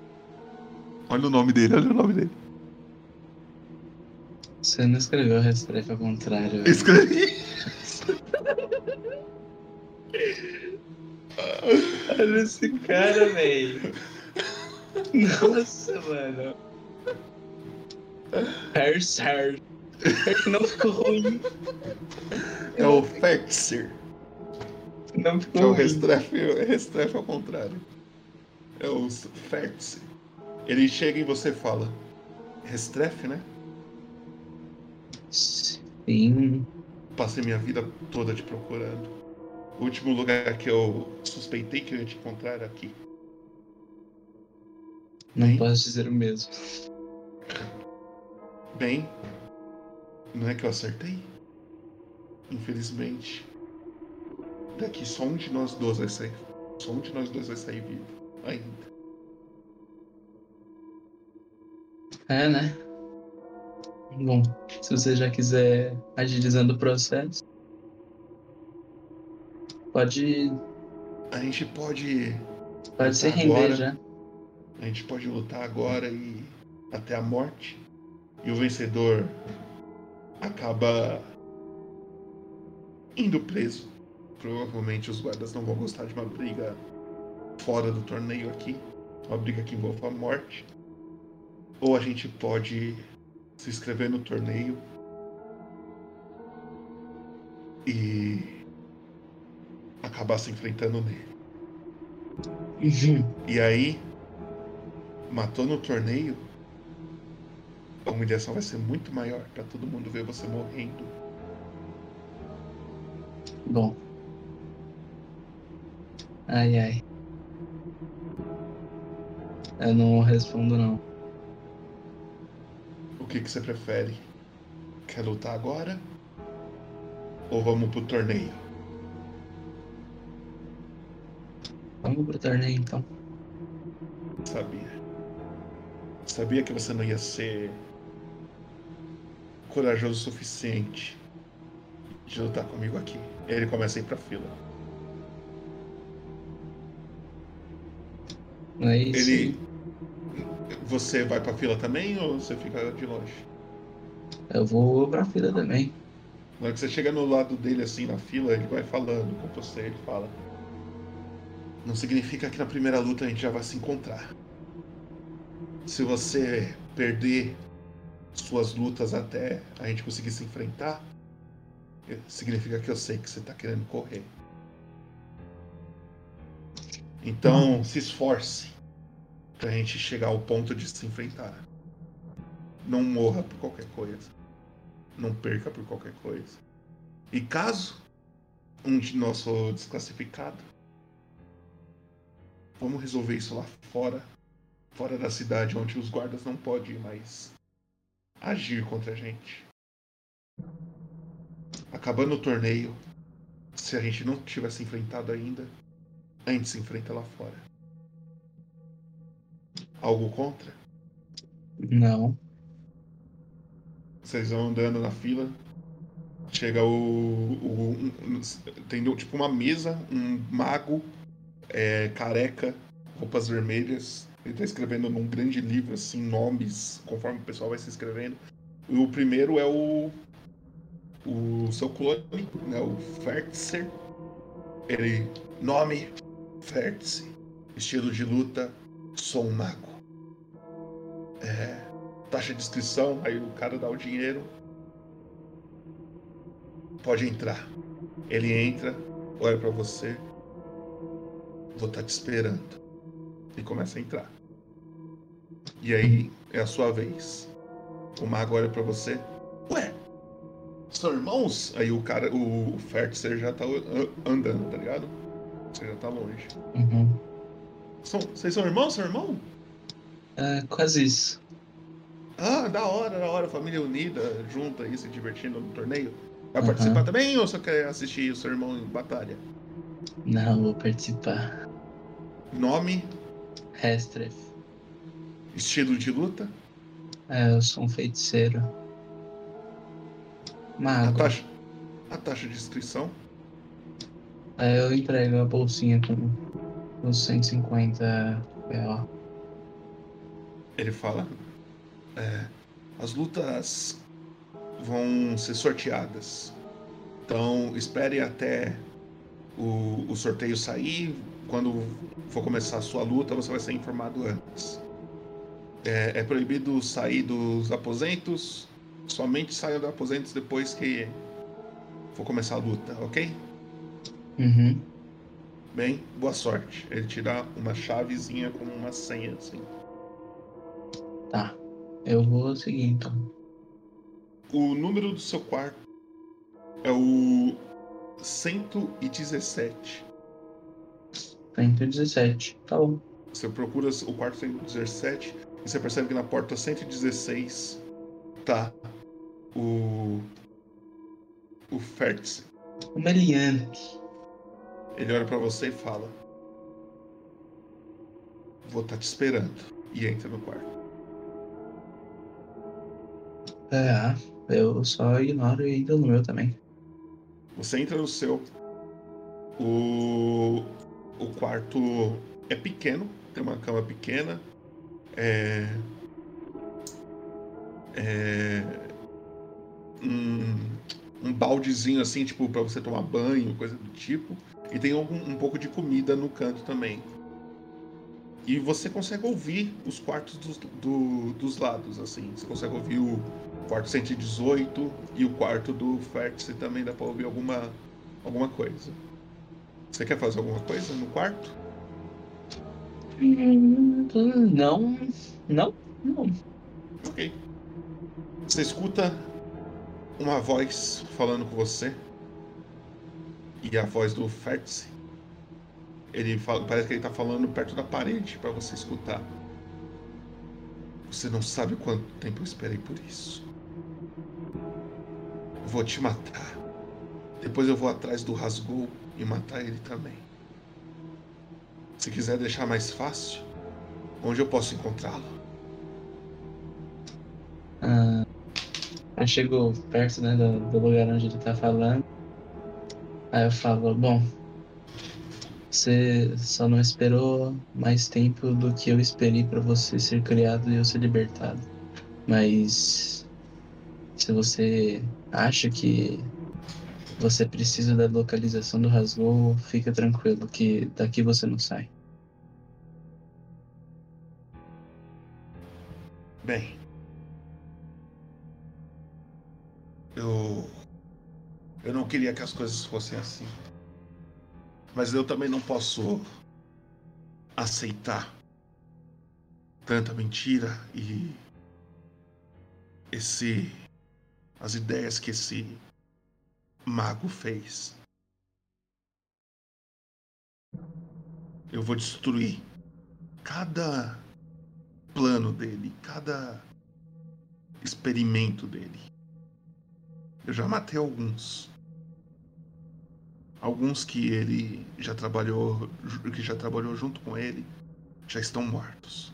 Olha o nome dele, olha o nome dele. Você não escreveu Restrefe ao contrário. velho. Escrevi. Olha esse cara, velho. Nossa, mano. Hers, hers. Não ficou ruim. É o Fexer. Não Que é ficou o ruim. Restrefe, é Restrefe ao contrário. É o Fexer. Ele chega em você e fala: Restrefe, né? Sim. Passei minha vida toda te procurando. O último lugar que eu suspeitei que eu ia te encontrar era aqui. Não Bem? posso dizer o mesmo. Bem, não é que eu acertei? Infelizmente. Daqui só um de nós dois vai sair. Só um de nós dois vai sair vivo. Ainda. É, né? Bom, se você já quiser agilizando o processo, pode, A gente pode. pode se Agora- render já. A gente pode lutar agora e até a morte. E o vencedor acaba indo preso. Provavelmente os guardas não vão gostar de uma briga fora do torneio aqui, uma briga que envolva a morte, ou a gente pode se inscrever no torneio e acabar se enfrentando nele. Uhum. E aí, matou no torneio, a humilhação vai ser muito maior pra todo mundo ver você morrendo. Bom. Ai, ai. Eu não respondo, não. O que, que você prefere? Quer lutar agora? Ou vamos pro torneio? Vamos pro torneio, então. Sabia. Sabia que você não ia ser corajoso o suficiente de lutar comigo aqui. Ele começa a ir pra fila. Aí Ele. Você vai pra fila também ou você fica de longe? eu vou pra fila também. Na hora que você chega no lado dele, assim, na fila, ele vai falando com você, ele fala. Não significa que na primeira luta a gente já vai se encontrar. Se você perder suas lutas até a gente conseguir se enfrentar, significa que eu sei que você tá querendo correr. Então, se esforce pra gente chegar ao ponto de se enfrentar. Não morra por qualquer coisa. Não perca por qualquer coisa. E caso um de nós for desclassificado, vamos resolver isso lá fora, fora da cidade, onde os guardas não podem mais agir contra a gente. Acabando o torneio, se a gente não tivesse enfrentado ainda, a gente se enfrenta lá fora. Algo contra? Não. Vocês vão andando na fila. Chega o. o um- tem tipo uma mesa, um mago é, careca, roupas vermelhas. Ele tá escrevendo num grande livro, assim, nomes, conforme o pessoal vai se escrevendo. E o primeiro é o. O seu clone, né? O Fertzer. Ele. Nome: Fertz. Estilo de luta: sou um mago. É, taxa de inscrição, aí o cara dá o dinheiro. Pode entrar. Ele entra, olha pra você. Vou estar te esperando. E começa a entrar. E aí é a sua vez. O mago olha pra você. Ué, são irmãos? Aí o cara, o, Fertzer já tá an- andando, tá ligado? Você já tá longe. Uhum. São, vocês são irmãos? São irmão? É, quase isso. Ah, da hora, da hora, família unida, junta aí, se divertindo no torneio. Vai participar também ou só quer assistir o seu irmão em batalha? Não, vou participar. Nome, Restref. estilo de luta, É, eu sou um feiticeiro. a Mago. taxa, a taxa de inscrição. Aí eu entrego a bolsinha com os 150 BO. Ele fala: é, as lutas vão ser sorteadas. Então espere até o, o sorteio sair. Quando for começar a sua luta, você vai ser informado antes. É, é proibido sair dos aposentos. Somente saia dos aposentos depois que for começar a luta, ok? Uhum. Bem, boa sorte. Ele te dá uma chavezinha com uma senha assim. Tá. Eu vou seguir então. O número do seu quarto é o 117. 117. Tá bom. Você procura o quarto 117 e você percebe que na porta 116 tá o. O Fertz. O Meliante. Ele olha pra você e fala: Vou estar te esperando. E entra no quarto. É, eu só ignoro e entro no meu também. Você entra no seu. O, o quarto é pequeno, tem uma cama pequena. É. É. Um, um baldezinho assim, tipo, pra você tomar banho, coisa do tipo. E tem um pouco de comida no canto também. E você consegue ouvir os quartos dos, do- dos lados, assim. Você consegue ouvir o quarto 118 e o quarto do Vértice também dá pra ouvir alguma, alguma coisa. Você quer fazer alguma coisa no quarto? Não, não, não. Ok. Você escuta uma voz falando com você. E a voz do Vértice. Ele fala, parece que ele tá falando perto da parede pra você escutar. Você não sabe quanto tempo eu esperei por isso. Vou te matar. Depois eu vou atrás do Rasgul e matar ele também. Se quiser deixar mais fácil, onde eu posso encontrá-lo? Ah, eu chego perto né, do, do lugar onde ele tá falando. Aí eu falo, bom, você só não esperou mais tempo do que eu esperei pra você ser criado e eu ser libertado. Mas se você acha que você precisa da localização do Rasgul, fica tranquilo que daqui você não sai. Bem. Eu. Eu não queria que as coisas fossem assim. Mas eu também não posso aceitar tanta mentira e esse as ideias que esse mago fez. Eu vou destruir cada plano dele, cada experimento dele. Eu já matei alguns. Alguns que ele já trabalhou, que já trabalhou junto com ele, já estão mortos.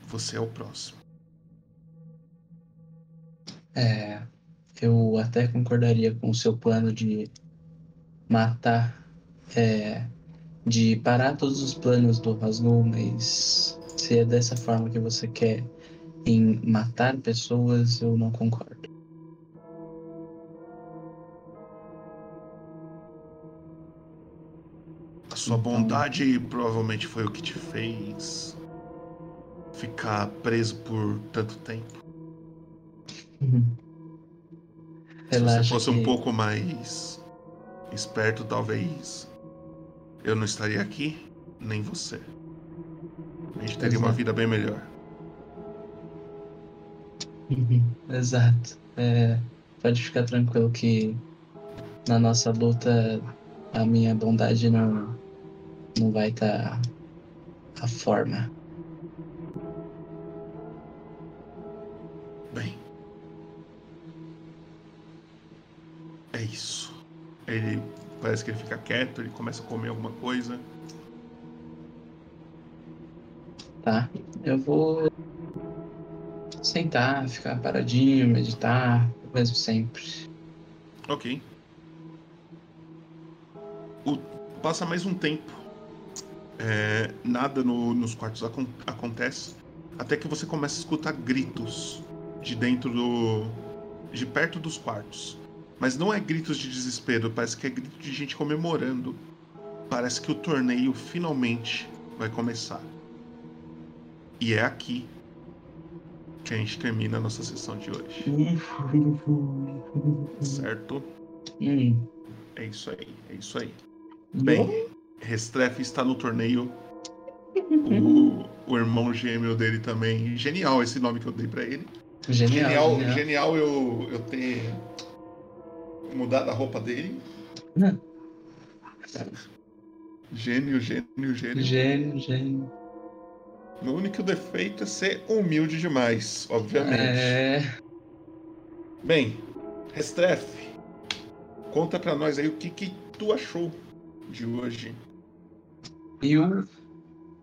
Você é o próximo. É, eu até concordaria com o seu plano de matar, é, de parar todos os planos do Rasgul, mas se é dessa forma que você quer em matar pessoas, eu não concordo. A sua bondade provavelmente foi o que te fez ficar preso por tanto tempo. Se você fosse um que- pouco mais esperto, talvez eu não estaria aqui, nem você. A gente teria uma Exato. vida bem melhor. Uhum, Exato. É, pode ficar tranquilo que na nossa luta a minha bondade não, não vai estar a forma. Ele parece que ele fica quieto, ele começa a comer alguma coisa. Tá? Eu vou sentar, ficar paradinho, meditar, o mesmo sempre. Ok. O- passa mais um tempo. É, nada no- nos quartos acon- acontece. Até que você começa a escutar gritos de dentro do. de perto dos quartos. Mas não é gritos de desespero, parece que é grito de gente comemorando. Parece que o torneio finalmente vai começar. E é aqui que a gente termina a nossa sessão de hoje. Certo? Hum, É isso aí, é isso aí. Bem, Restreff está no torneio. O, o irmão gêmeo dele também. Genial esse nome que eu dei pra ele. genial. Genial, genial. genial eu, eu ter mudado a roupa dele. Hum. *laughs* Gênio, gênio, gênio. Gênio, gênio. O único defeito é ser humilde demais, obviamente. É, Bem, Restreff, conta pra nós aí o que, que tu achou de hoje. eu,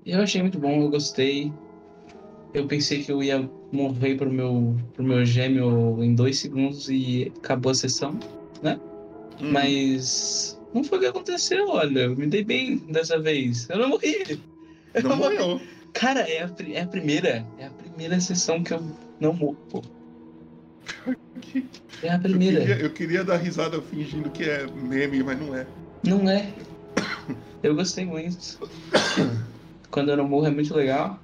eu achei muito bom, eu gostei. Eu pensei que eu ia morrer pro meu, pro meu gêmeo em dois segundos e acabou a sessão. Hum, Mas não foi o que aconteceu, olha. Eu me dei bem dessa vez. Eu não morri. Eu não morri. morreu. Cara, é a, é a primeira. É a primeira sessão que eu não morro. pô. É a Eu primeira. queria, eu queria dar risada fingindo que é meme, mas não é. Não é. *coughs* Eu gostei muito. *coughs* quando eu não morro é muito legal.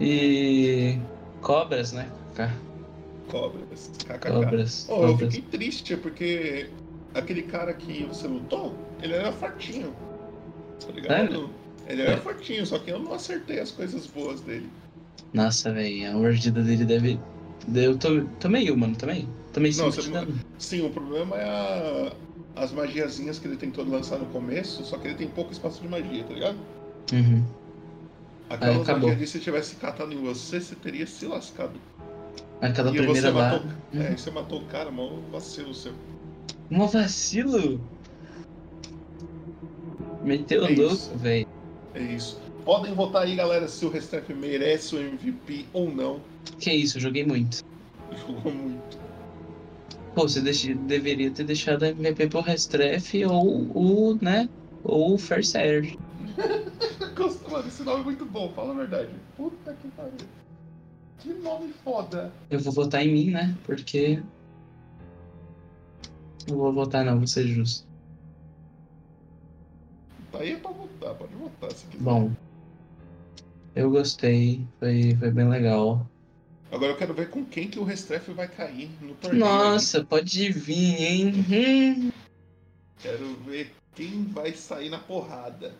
E. Cobras, né? Cobras. KKK. Cobras. Oh, eu cobras. fiquei triste porque aquele cara que você lutou, ele era fortinho. Tá ligado? Sério? Ele era fortinho, só que eu não acertei as coisas boas dele. Nossa, velho, a mordida dele deve. Eu to... tomei uma, não tomei? Tomei Não, cinco. Sim, o problema é a- as magiazinhas que ele tentou lançar no começo, só que ele tem pouco espaço de magia, tá ligado? Uhum. Aquelas acabou. magias, se tivesse catado em você, você teria se lascado. Aquela e primeira lá. matou. É, você matou o cara, mano, vacilo seu. Um vacilo! Meteu É louco, velho. É isso. Podem votar aí, galera, se o Restrepo merece o MVP ou não. Que isso, eu joguei muito. *laughs* Jogou muito. Pô, você deveria ter deixado MVP pro Restref ou o, né? Ou o Fair *laughs* Mano, esse nome é muito bom, fala a verdade. Puta que pariu. Que nome foda. Eu vou votar em mim, né? Porque. Não vou votar, não, vou ser justo. Tá aí pra votar, pode votar se quiser. Bom. Eu gostei, foi, foi bem legal. Agora eu quero ver com quem que o Restrepo vai cair no torneio. Nossa, pode vir, hein? Hum. Quero ver quem vai sair na porrada.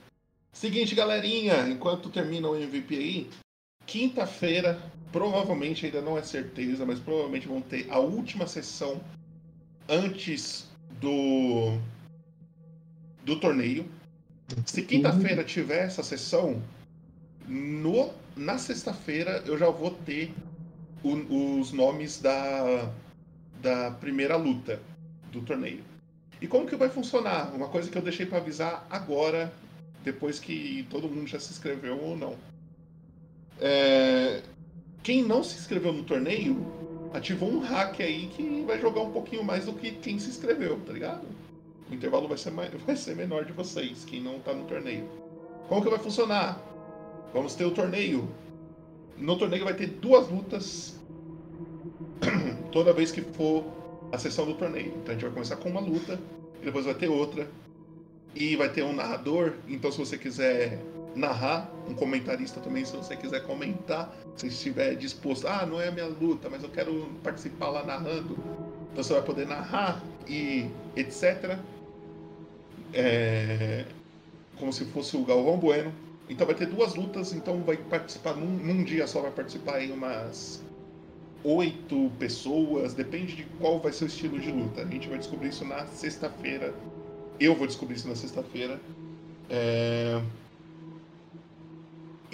Seguinte, galerinha, enquanto termina o MVP aí, quinta-feira, provavelmente ainda não é certeza, mas provavelmente vão ter a última sessão antes do do torneio. Se quinta-feira tiver essa sessão, no, na sexta-feira eu já vou ter o- os nomes da, da primeira luta do torneio. E como que vai funcionar? Uma coisa que eu deixei para avisar agora, depois que todo mundo já se inscreveu ou não. É, Quem não se inscreveu no torneio, ativou um hack aí que vai jogar um pouquinho mais do que quem se inscreveu, tá ligado? O intervalo vai ser, mai- *laughs* vai ser menor de vocês, quem não tá no torneio. Como que vai funcionar? Vamos ter o torneio. No torneio vai ter duas lutas *clears throat* toda vez que for a sessão do torneio. Então a gente vai começar com uma luta, depois vai ter outra. E vai ter um narrador, então se você quiser narrar, um comentarista também, se você quiser comentar, se estiver disposto, ah, não é a minha luta, mas eu quero participar lá narrando. Então você vai poder narrar e etc. É, como se fosse o Galvão Bueno. Então vai ter duas lutas, então vai participar num, num dia só, vai participar aí umas oito pessoas, depende de qual vai ser o estilo de luta. A gente vai descobrir isso na sexta-feira. Eu vou descobrir isso na sexta-feira. É,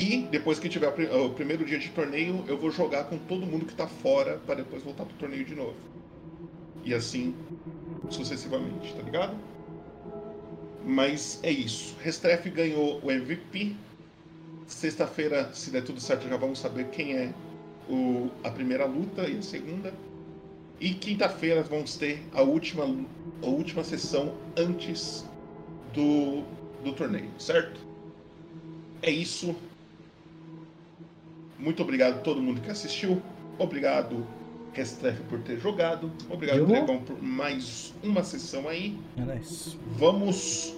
E depois que tiver o primeiro dia de torneio, eu vou jogar com todo mundo que tá fora para depois voltar pro torneio de novo. E assim sucessivamente, tá ligado? Mas é isso. Restreff ganhou o MVP. Sexta-feira, se der tudo certo, já vamos saber quem é o, a primeira luta e a segunda. E quinta-feira vamos ter a última, a última sessão antes do, do torneio, certo? É isso. Muito obrigado a todo mundo que assistiu. Obrigado, Restreff, por ter jogado. Obrigado, Eu? Dregão, por mais uma sessão aí. É nóis. Vamos.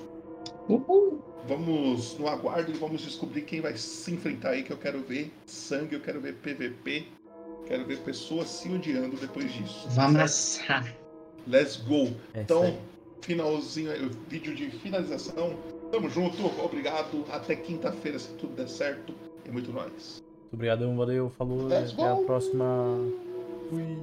Vamos no aguardo e vamos descobrir quem vai se enfrentar aí, que eu quero ver sangue, eu quero ver PVP, quero ver pessoas se odiando depois disso. Vamos amassar. Let's go! É Então, finalzinho, vídeo de finalização. Tamo junto, obrigado. Até quinta-feira, se tudo der certo. É muito nóis. Obrigadão, valeu, falou. É até a próxima. Fui.